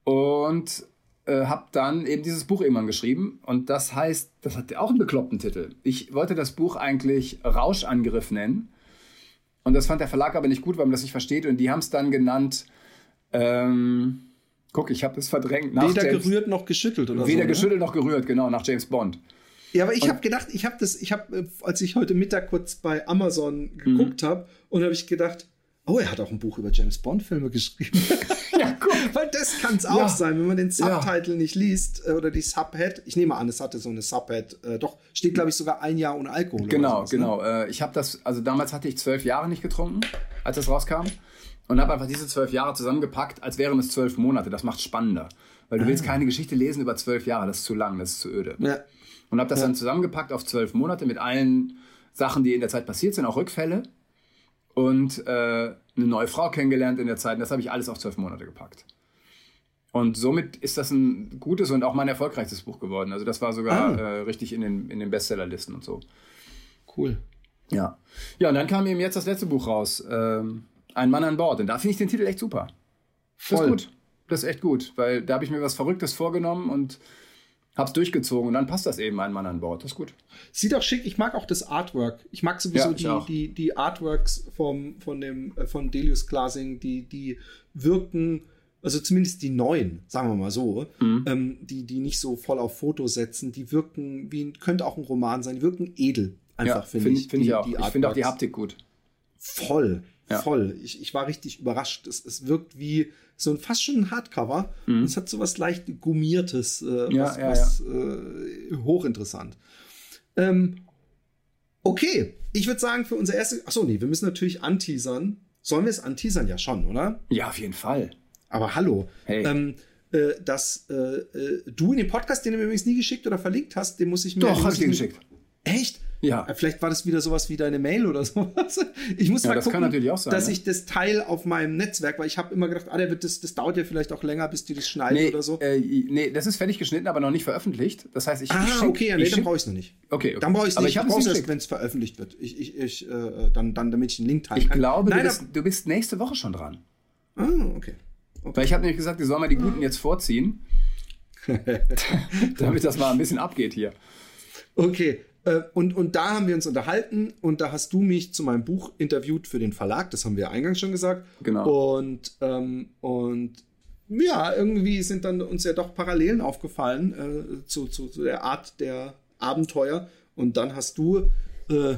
Speaker 2: Und äh, habe dann eben dieses Buch irgendwann geschrieben. Und das heißt, das hat auch einen bekloppten Titel. Ich wollte das Buch eigentlich Rauschangriff nennen. Und das fand der Verlag aber nicht gut, weil man das nicht versteht. Und die haben es dann genannt. Ähm, Guck, ich habe es verdrängt.
Speaker 1: Weder James, gerührt noch geschüttelt oder
Speaker 2: weder so. Weder geschüttelt noch gerührt, genau, nach James Bond.
Speaker 1: Ja, aber ich habe gedacht, ich habe das, ich habe, äh, als ich heute Mittag kurz bei Amazon geguckt mhm. habe, und habe ich gedacht, oh, er hat auch ein Buch über James Bond Filme geschrieben. ja, guck. Weil das kann es auch ja. sein, wenn man den Subtitle ja. nicht liest äh, oder die Subhead. Ich nehme an, es hatte so eine Subhead. Äh, doch, steht, glaube ich, sogar ein Jahr ohne Alkohol.
Speaker 2: Genau, sowas, ne? genau. Ne? Ich habe das, also damals hatte ich zwölf Jahre nicht getrunken, als das rauskam. Und habe einfach diese zwölf Jahre zusammengepackt, als wären es zwölf Monate. Das macht spannender. Weil du ah. willst keine Geschichte lesen über zwölf Jahre, das ist zu lang, das ist zu öde. Ja. Und habe das ja. dann zusammengepackt auf zwölf Monate mit allen Sachen, die in der Zeit passiert sind, auch Rückfälle. Und äh, eine neue Frau kennengelernt in der Zeit. Und das habe ich alles auf zwölf Monate gepackt. Und somit ist das ein gutes und auch mein erfolgreichstes Buch geworden. Also das war sogar ah. äh, richtig in den, in den Bestsellerlisten und so.
Speaker 1: Cool.
Speaker 2: Ja. Ja, und dann kam eben jetzt das letzte Buch raus. Ähm, Ein Mann an Bord. Und da finde ich den Titel echt super. Voll. Das ist gut. Das ist echt gut, weil da habe ich mir was Verrücktes vorgenommen und hab's durchgezogen und dann passt das eben ein Mann an Bord. Das ist gut.
Speaker 1: Sieht auch schick. Ich mag auch das Artwork. Ich mag sowieso ja, die, die, die Artworks vom, von dem äh, von Delius Glasing, die, die wirken, also zumindest die neuen, sagen wir mal so, mhm. ähm, die, die nicht so voll auf Fotos setzen, die wirken wie könnte auch ein Roman sein, die wirken edel. Einfach, ja, finde find ich.
Speaker 2: Finde ich auch. ich finde auch die Haptik gut.
Speaker 1: Voll. Ja. Voll. Ich, ich war richtig überrascht. Es, es wirkt wie so ein fast schon ein Hardcover. Mhm. es hat so was leicht Gummiertes, äh, ja, was, ja, was äh, hochinteressant. Ähm, okay, ich würde sagen, für unser erstes. Achso, nee, wir müssen natürlich anteasern. Sollen wir es anteasern? Ja, schon, oder?
Speaker 2: Ja, auf jeden Fall.
Speaker 1: Aber hallo. Hey. Ähm, äh, dass äh, äh, du in dem Podcast, den du mir übrigens nie geschickt oder verlinkt hast, den muss ich mir.
Speaker 2: Doch, hast du geschickt.
Speaker 1: Echt?
Speaker 2: Ja.
Speaker 1: Äh, vielleicht war das wieder sowas wie deine Mail oder sowas. Ich muss ja, mal das gucken, sein, dass ja. ich das Teil auf meinem Netzwerk, weil ich habe immer gedacht, ah, der wird das, das dauert ja vielleicht auch länger, bis die das schneiden
Speaker 2: nee,
Speaker 1: oder so.
Speaker 2: Äh, nee, das ist fertig geschnitten, aber noch nicht veröffentlicht. Das heißt, ich.
Speaker 1: Ah, schick, okay, ja, nee, dann brauche ich es noch nicht.
Speaker 2: Okay, okay.
Speaker 1: Dann brauche ich es nicht.
Speaker 2: Ich,
Speaker 1: ich brauche es wenn es veröffentlicht wird. Ich, ich, ich, äh, dann, dann, damit ich den Link teilen
Speaker 2: ich kann. Ich glaube, Nein, du, bist, du bist nächste Woche schon dran.
Speaker 1: Ah, okay. okay.
Speaker 2: Weil ich habe nämlich gesagt, wir sollen mal die Guten jetzt vorziehen. damit das mal ein bisschen abgeht hier.
Speaker 1: Okay, und, und da haben wir uns unterhalten und da hast du mich zu meinem Buch interviewt für den Verlag, das haben wir eingangs schon gesagt.
Speaker 2: Genau.
Speaker 1: Und, ähm, und ja, irgendwie sind dann uns ja doch Parallelen aufgefallen äh, zu, zu, zu, der Art der Abenteuer. Und dann hast du äh,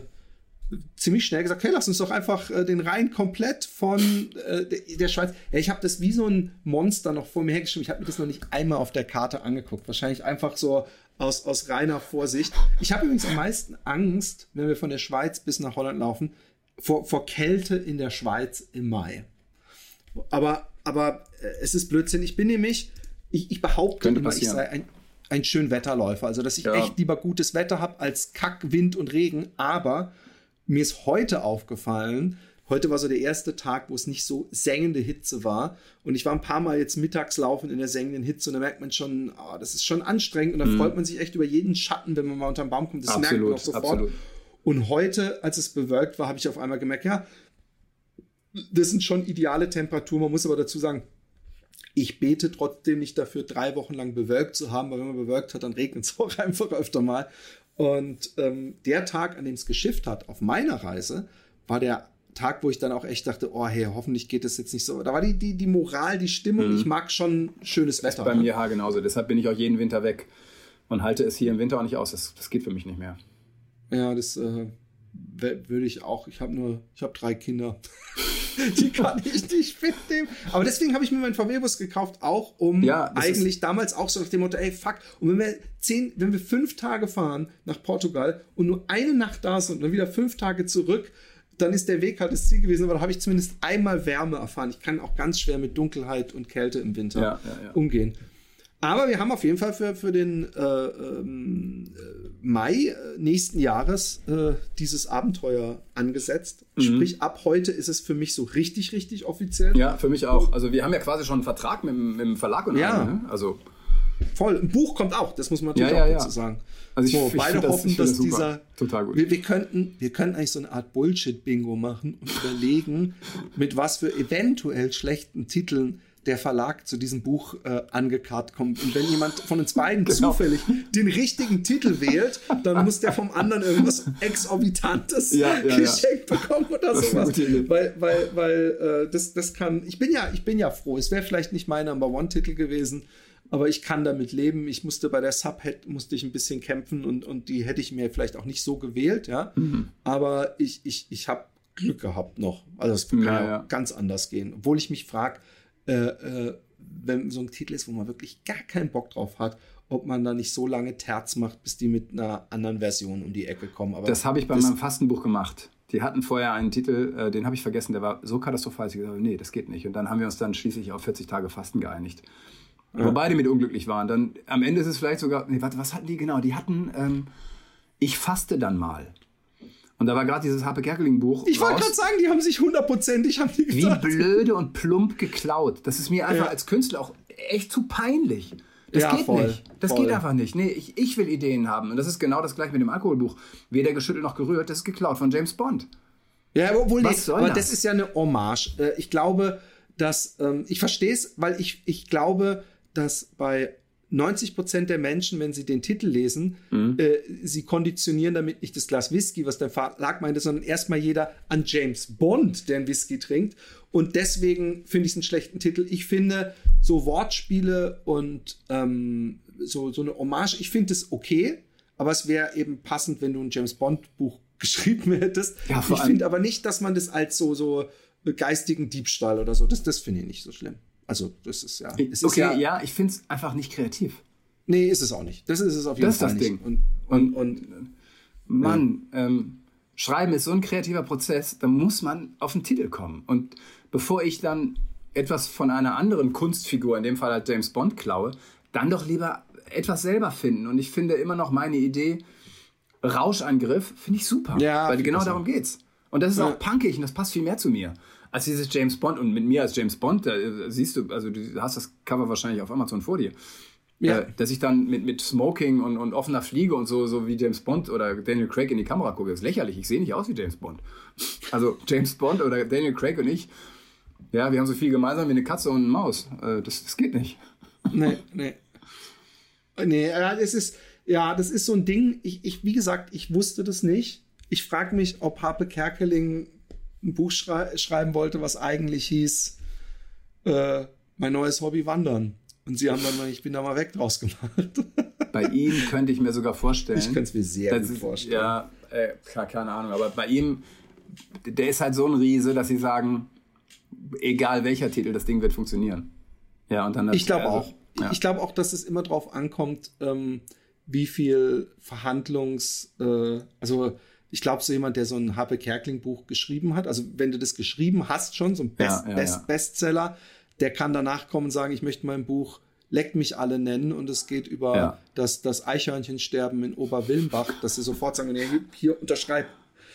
Speaker 1: ziemlich schnell gesagt, hey, lass uns doch einfach äh, den Rhein komplett von äh, der, Schweiz. Ja, ich habe das wie so ein Monster noch vor mir hergeschrieben. Ich habe mir das noch nicht einmal auf der Karte angeguckt. Wahrscheinlich einfach so aus, aus reiner Vorsicht. Ich habe übrigens am meisten Angst, wenn wir von der Schweiz bis nach Holland laufen, vor, vor Kälte in der Schweiz im Mai. Aber, aber äh, es ist Blödsinn. Ich bin nämlich, ich, ich behaupte immer, ich sei ein, ein schön Wetterläufer. Also, dass ich ja. echt lieber gutes Wetter habe als Kack, Wind und Regen. Aber mir ist heute aufgefallen, Heute war so der erste Tag, wo es nicht so sengende Hitze war. Und ich war ein paar Mal jetzt mittags laufen in der sengenden Hitze und da merkt man schon, oh, das ist schon anstrengend und da mhm. freut man sich echt über jeden Schatten, wenn man mal unter den Baum kommt. Das absolut, merkt man auch sofort. Absolut. Und heute, als es bewölkt war, habe ich auf einmal gemerkt, ja, das sind schon ideale Temperaturen. Man muss aber dazu sagen, ich bete trotzdem nicht dafür, drei Wochen lang bewölkt zu haben, weil wenn man bewölkt hat, dann regnet es auch einfach öfter mal. Und ähm, der Tag, an dem es geschifft hat, auf meiner Reise, war der Tag, wo ich dann auch echt dachte, oh hey, hoffentlich geht das jetzt nicht so. Da war die, die, die Moral, die Stimmung. Mhm. Ich mag schon schönes Wetter.
Speaker 2: Bei ne? mir ja genauso. Deshalb bin ich auch jeden Winter weg und halte es hier im Winter auch nicht aus. Das, das geht für mich nicht mehr.
Speaker 1: Ja, das äh, würde ich auch. Ich habe nur, ich habe drei Kinder. die kann ich nicht mitnehmen. Aber deswegen habe ich mir meinen VW-Bus gekauft, auch um ja, eigentlich damals auch so nach dem Motto, ey, fuck, und wenn wir zehn, wenn wir fünf Tage fahren nach Portugal und nur eine Nacht da sind und dann wieder fünf Tage zurück, dann ist der Weg halt das Ziel gewesen, aber da habe ich zumindest einmal Wärme erfahren. Ich kann auch ganz schwer mit Dunkelheit und Kälte im Winter ja, ja, ja. umgehen. Aber wir haben auf jeden Fall für, für den äh, ähm, Mai äh, nächsten Jahres äh, dieses Abenteuer angesetzt. Mhm. Sprich, ab heute ist es für mich so richtig, richtig offiziell.
Speaker 2: Ja, für mich auch. Also wir haben ja quasi schon einen Vertrag mit, mit dem Verlag und
Speaker 1: ja.
Speaker 2: Ne? Also
Speaker 1: Voll. Ein Buch kommt auch, das muss man natürlich ja, auch dazu sagen.
Speaker 2: Also ich,
Speaker 1: so,
Speaker 2: ich
Speaker 1: beide hoffen, das, dass dieser.
Speaker 2: Total gut.
Speaker 1: Wir, wir, könnten, wir könnten eigentlich so eine Art Bullshit-Bingo machen und überlegen, mit was für eventuell schlechten Titeln der Verlag zu diesem Buch äh, angekarrt kommt. Und wenn jemand von uns beiden genau. zufällig den richtigen Titel wählt, dann muss der vom anderen irgendwas Exorbitantes ja, ja, geschenkt ja. bekommen oder sowas. Weil, weil, weil äh, das, das kann. Ich bin ja, ich bin ja froh. Es wäre vielleicht nicht mein Number One-Titel gewesen aber ich kann damit leben. Ich musste bei der Subhead musste ich ein bisschen kämpfen und, und die hätte ich mir vielleicht auch nicht so gewählt, ja. Mhm. Aber ich, ich, ich habe Glück gehabt noch. Also es kann ja, ja. ganz anders gehen. Obwohl ich mich frage, äh, äh, wenn so ein Titel ist, wo man wirklich gar keinen Bock drauf hat, ob man da nicht so lange Terz macht, bis die mit einer anderen Version um die Ecke kommen. Aber
Speaker 2: das habe ich bei meinem Fastenbuch gemacht. Die hatten vorher einen Titel, äh, den habe ich vergessen, der war so katastrophal, dass ich gesagt habe, nee, das geht nicht. Und dann haben wir uns dann schließlich auf 40 Tage Fasten geeinigt. Ja. Wo beide mit unglücklich waren. Dann am Ende ist es vielleicht sogar, nee, warte, was hatten die genau? Die hatten, ähm, ich faste dann mal. Und da war gerade dieses Harpe Kerkeling Buch.
Speaker 1: Ich wollte gerade sagen, die haben sich hundertprozentig haben die
Speaker 2: Wie blöde und plump geklaut. Das ist mir einfach ja. als Künstler auch echt zu peinlich. Das ja, geht voll, nicht. Das voll. geht einfach nicht. Nee, ich, ich will Ideen haben. Und das ist genau das gleiche mit dem Alkoholbuch. Weder geschüttelt noch gerührt, das ist geklaut von James Bond.
Speaker 1: Ja, obwohl, Was nee, aber das? das ist ja eine Hommage. Äh, ich glaube, dass, ähm, ich verstehe es, weil ich, ich glaube, dass bei 90 Prozent der Menschen, wenn sie den Titel lesen, mhm. äh, sie konditionieren damit nicht das Glas Whisky, was der Verlag meinte, sondern erstmal jeder an James Bond, der einen Whisky trinkt. Und deswegen finde ich es einen schlechten Titel. Ich finde so Wortspiele und ähm, so, so eine Hommage, ich finde es okay, aber es wäre eben passend, wenn du ein James Bond Buch geschrieben hättest. Ja, ich finde aber nicht, dass man das als so, so geistigen Diebstahl oder so, das, das finde ich nicht so schlimm. Also, das ist ja.
Speaker 2: Es okay, ja, ja, ich finde es einfach nicht kreativ.
Speaker 1: Nee, ist es auch nicht. Das ist es auf jeden das Fall. Das ist das
Speaker 2: Ding. Und, und, und Mann, ja. ähm, Schreiben ist so ein kreativer Prozess, da muss man auf den Titel kommen. Und bevor ich dann etwas von einer anderen Kunstfigur, in dem Fall halt James Bond, klaue, dann doch lieber etwas selber finden. Und ich finde immer noch meine Idee, Rauschangriff, finde ich super. Ja, weil genau darum geht's. Und das ist ja. auch punkig und das passt viel mehr zu mir. Als dieses James Bond und mit mir als James Bond, da siehst du, also du hast das Cover wahrscheinlich auf Amazon vor dir. Ja. Äh, dass ich dann mit, mit Smoking und, und offener Fliege und so, so wie James Bond oder Daniel Craig in die Kamera gucke, das ist lächerlich. Ich sehe nicht aus wie James Bond. Also James Bond oder Daniel Craig und ich, ja, wir haben so viel gemeinsam wie eine Katze und eine Maus. Äh, das, das geht nicht.
Speaker 1: Nee, nee. Nee, es ist, ja, das ist so ein Ding. Ich, ich wie gesagt, ich wusste das nicht. Ich frage mich, ob Harpe Kerkeling ein Buch schrei schreiben wollte, was eigentlich hieß äh, Mein neues Hobby Wandern. Und sie haben dann mal, ich bin da mal weg draus gemacht.
Speaker 2: Bei ihm könnte ich mir sogar vorstellen. Ich
Speaker 1: könnte es mir sehr gut vorstellen.
Speaker 2: Ja, äh, keine Ahnung, aber bei ihm, der ist halt so ein Riese, dass sie sagen, egal welcher Titel, das Ding wird funktionieren.
Speaker 1: Ja, und dann. Ich glaube also, auch. Ja. Ich glaube auch, dass es immer drauf ankommt, ähm, wie viel Verhandlungs, äh, also ich glaube, so jemand, der so ein Harpe Kerkling Buch geschrieben hat, also wenn du das geschrieben hast schon, so ein Best, ja, ja, Best, Bestseller, der kann danach kommen und sagen, ich möchte mein Buch Leckt mich alle nennen und es geht über das, das Eichhörnchensterben in Oberwilmbach, dass sie sofort sagen, nee, hier unterschreib.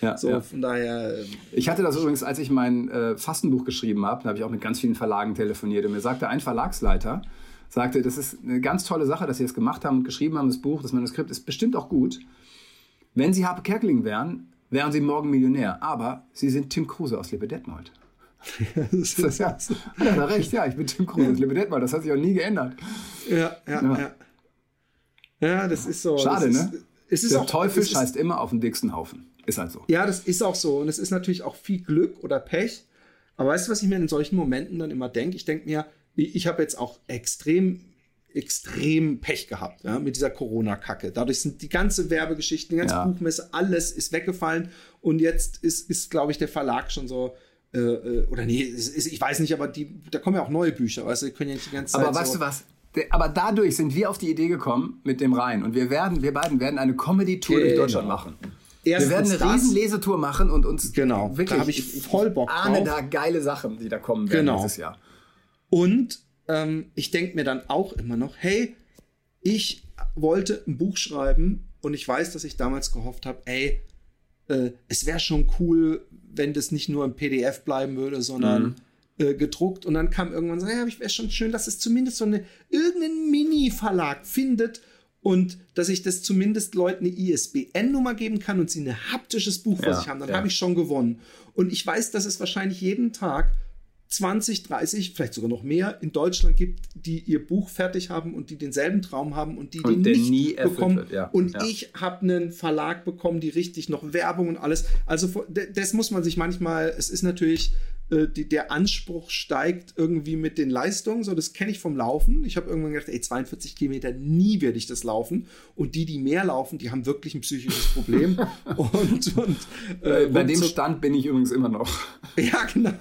Speaker 1: Ja, so, ja. von daher. Ähm,
Speaker 2: ich hatte das übrigens, als ich mein äh, Fastenbuch geschrieben habe, da habe ich auch mit ganz vielen Verlagen telefoniert und mir sagte ein Verlagsleiter, sagte, das ist eine ganz tolle Sache, dass Sie das gemacht haben und geschrieben haben, das Buch, das Manuskript ist bestimmt auch gut. Wenn Sie Harpe Kerkeling wären, wären Sie morgen Millionär, aber Sie sind Tim Kruse aus Lippe Detmold das ist ja, hat er recht, ja, ich bin Tim Kruse. Limited mal, das hat sich auch nie geändert.
Speaker 1: Ja, ja, ja. Ja, ja das ist so.
Speaker 2: Schade,
Speaker 1: ist,
Speaker 2: ne? Es ist Der auch, Teufel es scheißt immer auf den dicksten Haufen. Ist halt so.
Speaker 1: Ja, das ist auch so. Und es ist natürlich auch viel Glück oder Pech. Aber weißt du, was ich mir in solchen Momenten dann immer denke? Ich denke mir, ich habe jetzt auch extrem extrem Pech gehabt ja, mit dieser Corona-Kacke. Dadurch sind die ganze Werbegeschichte, die ganze ja. Buchmesse, alles ist weggefallen. Und jetzt ist, ist glaube ich, der Verlag schon so, äh, äh, oder nee, ist, ich weiß nicht, aber die, da kommen ja auch neue Bücher, weißt du, die können ja nicht die ganze
Speaker 2: Zeit. Aber weißt so du was? Aber dadurch sind wir auf die Idee gekommen mit dem Rhein und wir werden, wir beiden werden eine Comedy-Tour genau. durch Deutschland machen. Erstens wir werden eine riesen Lesetour machen und uns
Speaker 1: genau, wirklich, da habe ich voll Bock
Speaker 2: drauf. ahne da geile Sachen, die da kommen werden genau. dieses Jahr.
Speaker 1: Und ähm, ich denke mir dann auch immer noch, hey, ich wollte ein Buch schreiben und ich weiß, dass ich damals gehofft habe, ey, äh, es wäre schon cool, wenn das nicht nur im PDF bleiben würde, sondern mhm. äh, gedruckt. Und dann kam irgendwann so, ja, ich wäre schon schön, dass es zumindest so eine irgendeinen Mini-Verlag findet und dass ich das zumindest Leuten eine ISBN-Nummer geben kann und sie ein haptisches Buch vor ja, sich haben. Dann ja. habe ich schon gewonnen. Und ich weiß, dass es wahrscheinlich jeden Tag 20, 30, vielleicht sogar noch mehr in Deutschland gibt, die ihr Buch fertig haben und die denselben Traum haben und die und den nicht bekommen. Wird, ja. Und ja. ich habe einen Verlag bekommen, die richtig noch Werbung und alles. Also das muss man sich manchmal, es ist natürlich äh, die, der Anspruch steigt irgendwie mit den Leistungen. So, das kenne ich vom Laufen. Ich habe irgendwann gedacht, ey, 42 Kilometer, nie werde ich das laufen. Und die, die mehr laufen, die haben wirklich ein psychisches Problem. und, und
Speaker 2: äh, bei dem so, Stand bin ich übrigens immer noch.
Speaker 1: Ja, genau.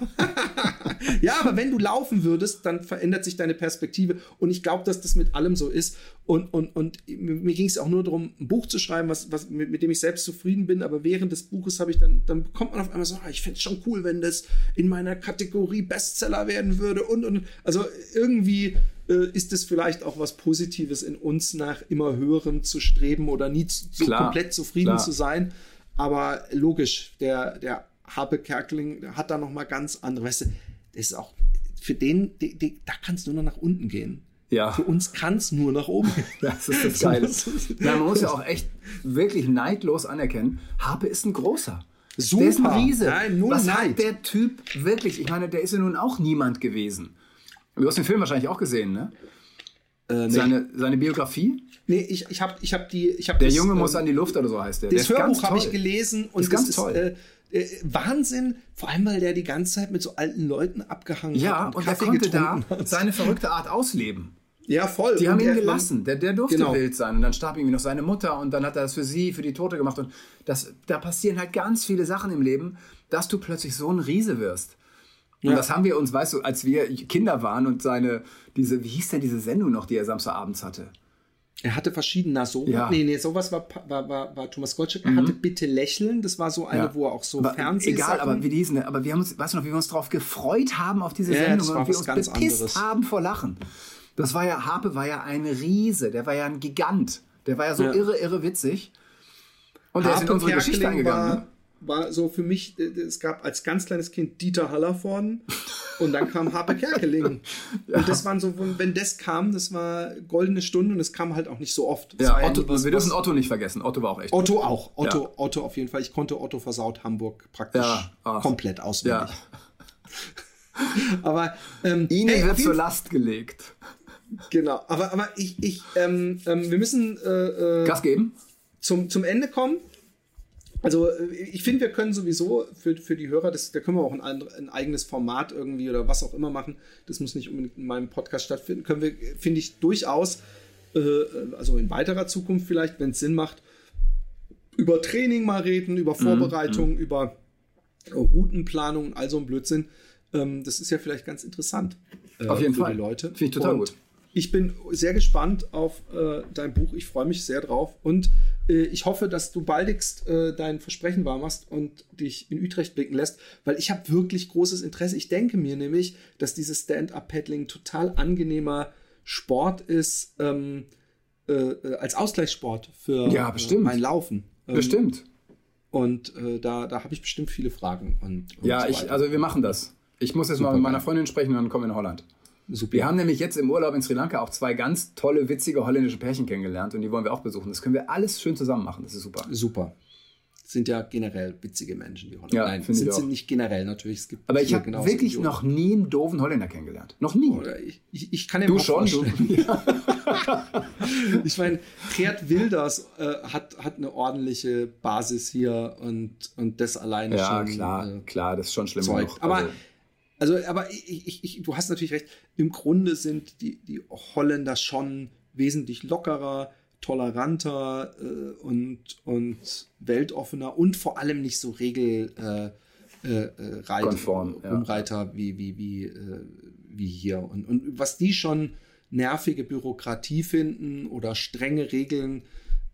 Speaker 1: ja, aber wenn du laufen würdest, dann verändert sich deine Perspektive. Und ich glaube, dass das mit allem so ist. Und, und, und mir ging es auch nur darum, ein Buch zu schreiben, was, was, mit, mit dem ich selbst zufrieden bin. Aber während des Buches habe ich dann, dann bekommt man auf einmal so, ah, ich fände es schon cool, wenn das in meiner Kategorie Bestseller werden würde. Und, und also irgendwie äh, ist es vielleicht auch was Positives in uns, nach immer höherem zu streben oder nie so klar, komplett zufrieden klar. zu sein. Aber logisch, der, der Harpe Kerkeling hat da noch mal ganz andere, weißt du, das ist auch für den, die, die, da kann es nur noch nach unten gehen. Ja. Für uns kann es nur nach oben.
Speaker 2: Das ist das Geile. ja, man muss ja auch echt wirklich neidlos anerkennen, Harpe ist ein großer. Super. Der ist ein Riese. Nein, null Was Neid. hat der Typ wirklich? Ich meine, der ist ja nun auch niemand gewesen. Du hast den Film wahrscheinlich auch gesehen, ne? Äh, nee. seine, seine Biografie?
Speaker 1: Nee, ich, ich habe ich hab die. Ich hab
Speaker 2: der das, Junge ähm, muss an die Luft oder so heißt der.
Speaker 1: Das der Hörbuch habe ich gelesen und ist ganz ist, toll. Äh, äh, Wahnsinn, vor allem weil der die ganze Zeit mit so alten Leuten abgehangen
Speaker 2: ja,
Speaker 1: hat.
Speaker 2: Ja, und, und er konnte da hat. seine verrückte Art ausleben.
Speaker 1: Ja, voll.
Speaker 2: Die haben ihn gelassen. Der, der durfte genau. wild sein. Und dann starb irgendwie noch seine Mutter und dann hat er das für sie, für die Tote gemacht. Und das, da passieren halt ganz viele Sachen im Leben, dass du plötzlich so ein Riese wirst. Und ja. das haben wir uns, weißt du, als wir Kinder waren und seine, diese, wie hieß denn diese Sendung noch, die er Samstagabends hatte?
Speaker 1: Er hatte verschiedene so. Ja. Nee, nee, sowas war, war, war, war Thomas Gottschalk. Er mhm. hatte Bitte lächeln. Das war so eine, ja. wo er auch so Fernsehen.
Speaker 2: Egal, aber wie die hießen, aber wir haben uns, weißt du noch, wie wir uns darauf gefreut haben auf diese ja, Sendung und wir uns bepisst anderes. haben vor Lachen. Das war ja, Harpe war ja ein Riese, der war ja ein Gigant. Der war ja so irre, irre witzig. Und Harpe der ist in unsere Geschichte eingegangen.
Speaker 1: War, ne? war so für mich, äh, es gab als ganz kleines Kind Dieter Hallervorden und dann kam Harpe Kerkeling. ja. Und das waren so, wenn das kam, das war goldene Stunde und es kam halt auch nicht so oft.
Speaker 2: Das ja, Otto, ja was, wir dürfen Otto nicht vergessen. Otto war auch echt.
Speaker 1: Otto auch. Otto, ja. Otto auf jeden Fall. Ich konnte Otto versaut Hamburg praktisch komplett auswendig. aber
Speaker 2: ähm, Ihnen ey, wird zur Last gelegt.
Speaker 1: Genau, aber, aber ich, ich ähm, ähm, wir müssen äh,
Speaker 2: äh, Gas geben.
Speaker 1: Zum, zum Ende kommen. Also äh, ich finde, wir können sowieso für, für die Hörer, das, da können wir auch ein, ein, eigenes Format irgendwie oder was auch immer machen. Das muss nicht unbedingt in meinem Podcast stattfinden. Können wir, finde ich, durchaus, äh, also in weiterer Zukunft vielleicht, wenn es Sinn macht, über Training mal reden, über mhm, Vorbereitung, mhm. über Routenplanung, also ein Blödsinn. Ähm, das ist ja vielleicht ganz interessant.
Speaker 2: Äh, Auf jeden Fall.
Speaker 1: Die Leute.
Speaker 2: Finde ich total Und gut.
Speaker 1: Ich bin sehr gespannt auf äh, dein Buch. Ich freue mich sehr drauf. Und äh, ich hoffe, dass du baldigst äh, dein Versprechen wahr machst und dich in Utrecht blicken lässt, weil ich habe wirklich großes Interesse. Ich denke mir nämlich, dass dieses Stand-Up-Paddling total angenehmer Sport ist ähm, äh, äh als Ausgleichssport für
Speaker 2: ja, bestimmt.
Speaker 1: mein Laufen.
Speaker 2: Ähm, bestimmt.
Speaker 1: Und äh, da, da habe ich bestimmt viele Fragen. Und,
Speaker 2: und ja, so ich, also wir machen das. Ich muss jetzt mal mit meiner Freundin sprechen und dann kommen wir nach Holland. Super. Wir haben nämlich jetzt im Urlaub in Sri Lanka auch zwei ganz tolle, witzige holländische Pärchen kennengelernt und die wollen wir auch besuchen. Das können wir alles schön zusammen machen. Das ist super.
Speaker 1: Super. Sind ja generell witzige Menschen, die Holländer. Ja, Nein, sind sie nicht generell natürlich. Es
Speaker 2: gibt Aber ich habe wirklich noch nie einen doofen Holländer kennengelernt. Noch nie.
Speaker 1: Oder ich, ich, ich kann ja
Speaker 2: Du schon, du.
Speaker 1: ich meine, Gerd Wilders äh, hat, hat eine ordentliche Basis hier und, und das alleine
Speaker 2: ja,
Speaker 1: schon.
Speaker 2: Ja, klar, äh, klar, das ist schon schlimm
Speaker 1: genug. Aber also, also, aber ich, ich, ich, du hast natürlich recht. Im Grunde sind die, die Holländer schon wesentlich lockerer, toleranter äh, und, und weltoffener und vor allem nicht so regelreiter äh, äh,
Speaker 2: ja.
Speaker 1: Umreiter wie, wie, wie, äh, wie hier. Und, und was die schon nervige Bürokratie finden oder strenge Regeln, äh, äh,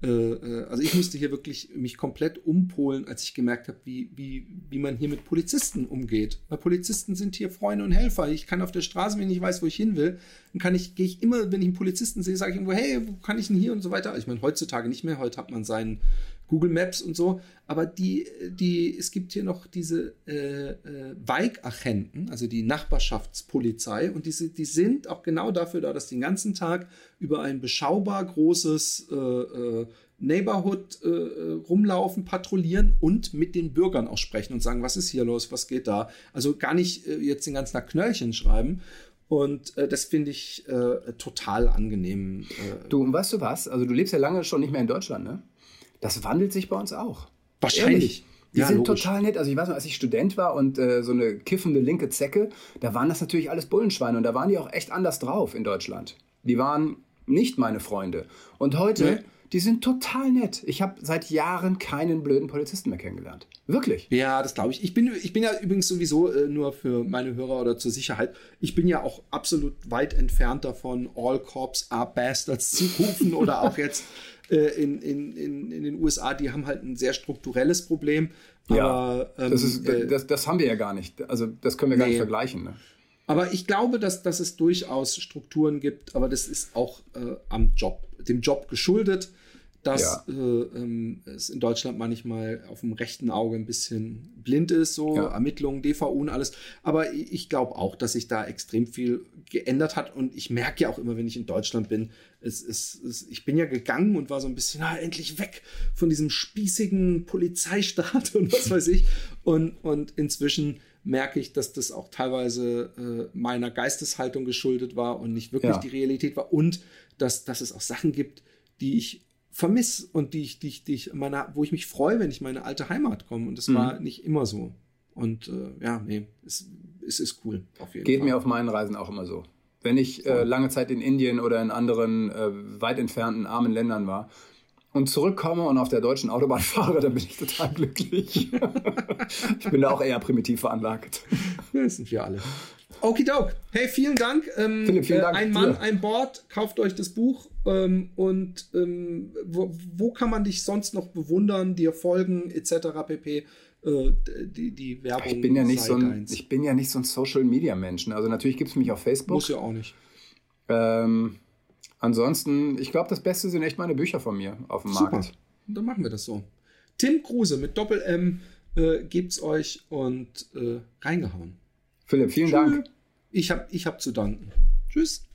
Speaker 1: also ich musste hier wirklich mich komplett umpolen, als ich gemerkt habe, wie, wie, wie man hier mit Polizisten umgeht. Weil Polizisten sind hier Freunde und Helfer. Ich kann auf der Straße, wenn ich weiß, wo ich hin will, dann kann ich, gehe ich immer, wenn ich einen Polizisten sehe, sage ich irgendwo, hey, wo kann ich denn hier und so weiter. Ich meine, heutzutage nicht mehr, heute hat man seinen Google Maps und so. Aber die, die, es gibt hier noch diese äh, äh, Weigagenten, also die Nachbarschaftspolizei, und diese, die sind auch genau dafür da, dass die den ganzen Tag über ein beschaubar großes äh, äh, Neighborhood äh, rumlaufen, patrouillieren und mit den Bürgern auch sprechen und sagen, was ist hier los, was geht da. Also gar nicht äh, jetzt den ganzen Tag Knöllchen schreiben. Und äh, das finde ich äh, total angenehm.
Speaker 2: Äh. Du, und weißt du was? Also du lebst ja lange schon nicht mehr in Deutschland, ne? Das wandelt sich bei uns auch.
Speaker 1: Wahrscheinlich. Ehrlich.
Speaker 2: Die ja, sind logisch. total nett. Also ich weiß noch, als ich Student war und äh, so eine kiffende linke Zecke, da waren das natürlich alles Bullenschweine und da waren die auch echt anders drauf in Deutschland. Die waren nicht meine Freunde. Und heute, nee. Die sind total nett. Ich habe seit Jahren keinen blöden Polizisten mehr kennengelernt. Wirklich.
Speaker 1: Ja, das glaube ich. Ich bin, ich bin ja übrigens sowieso äh, nur für meine Hörer oder zur Sicherheit. Ich bin ja auch absolut weit entfernt davon, All Cops are Bastards zu rufen oder auch jetzt äh, in, in, in, in den USA, die haben halt ein sehr strukturelles Problem.
Speaker 2: Ja, ähm, das, ist, äh, das, das haben wir ja gar nicht. Also das können wir gar nee. nicht vergleichen. Ne?
Speaker 1: Aber ich glaube, dass, dass es durchaus Strukturen gibt, aber das ist auch äh, am Job, dem Job geschuldet, dass ja. äh, ähm, es in Deutschland manchmal auf dem rechten Auge ein bisschen blind ist, so ja. Ermittlungen, DVU und alles. Aber ich glaube auch, dass sich da extrem viel geändert hat und ich merke ja auch immer, wenn ich in Deutschland bin, es, es, es, ich bin ja gegangen und war so ein bisschen, na, endlich weg von diesem spießigen Polizeistaat und was weiß ich. Und, und inzwischen merke ich, dass das auch teilweise äh, meiner Geisteshaltung geschuldet war und nicht wirklich ja. die Realität war. Und dass, dass es auch Sachen gibt, die ich vermisse und die ich, die ich, die ich meiner, wo ich mich freue, wenn ich meine alte Heimat komme. Und das mhm. war nicht immer so. Und äh, ja, nee, es, es ist cool.
Speaker 2: Auf jeden Geht Fall. mir auf meinen Reisen auch immer so. Wenn ich äh, lange Zeit in Indien oder in anderen äh, weit entfernten armen Ländern war und zurückkomme und auf der deutschen Autobahn fahre, dann bin ich total glücklich. ich bin da auch eher primitiv veranlagt.
Speaker 1: Das sind wir alle. Okidok. Hey, vielen Dank. Ähm, Philipp, vielen Dank. Äh, ein Mann, ein Board. Kauft euch das Buch. Ähm, und ähm, wo, wo, kann man dich sonst noch bewundern, dir folgen, etc. pp. Äh, die, die Werbung.
Speaker 2: Ich bin ja nicht so ein, ich bin ja nicht so ein Social Media Mensch. Ne? Also natürlich gibt es mich auf Facebook.
Speaker 1: Muss ja auch nicht.
Speaker 2: Ähm, ansonsten, ich glaube, das Beste sind echt meine Bücher von mir auf dem Super. Markt.
Speaker 1: Dann machen wir das so. Tim Kruse mit Doppel M äh, gebt's euch und äh, reingehauen.
Speaker 2: Philipp, vielen Tschö. Dank.
Speaker 1: Ich habe ich hab zu danken. Tschüss.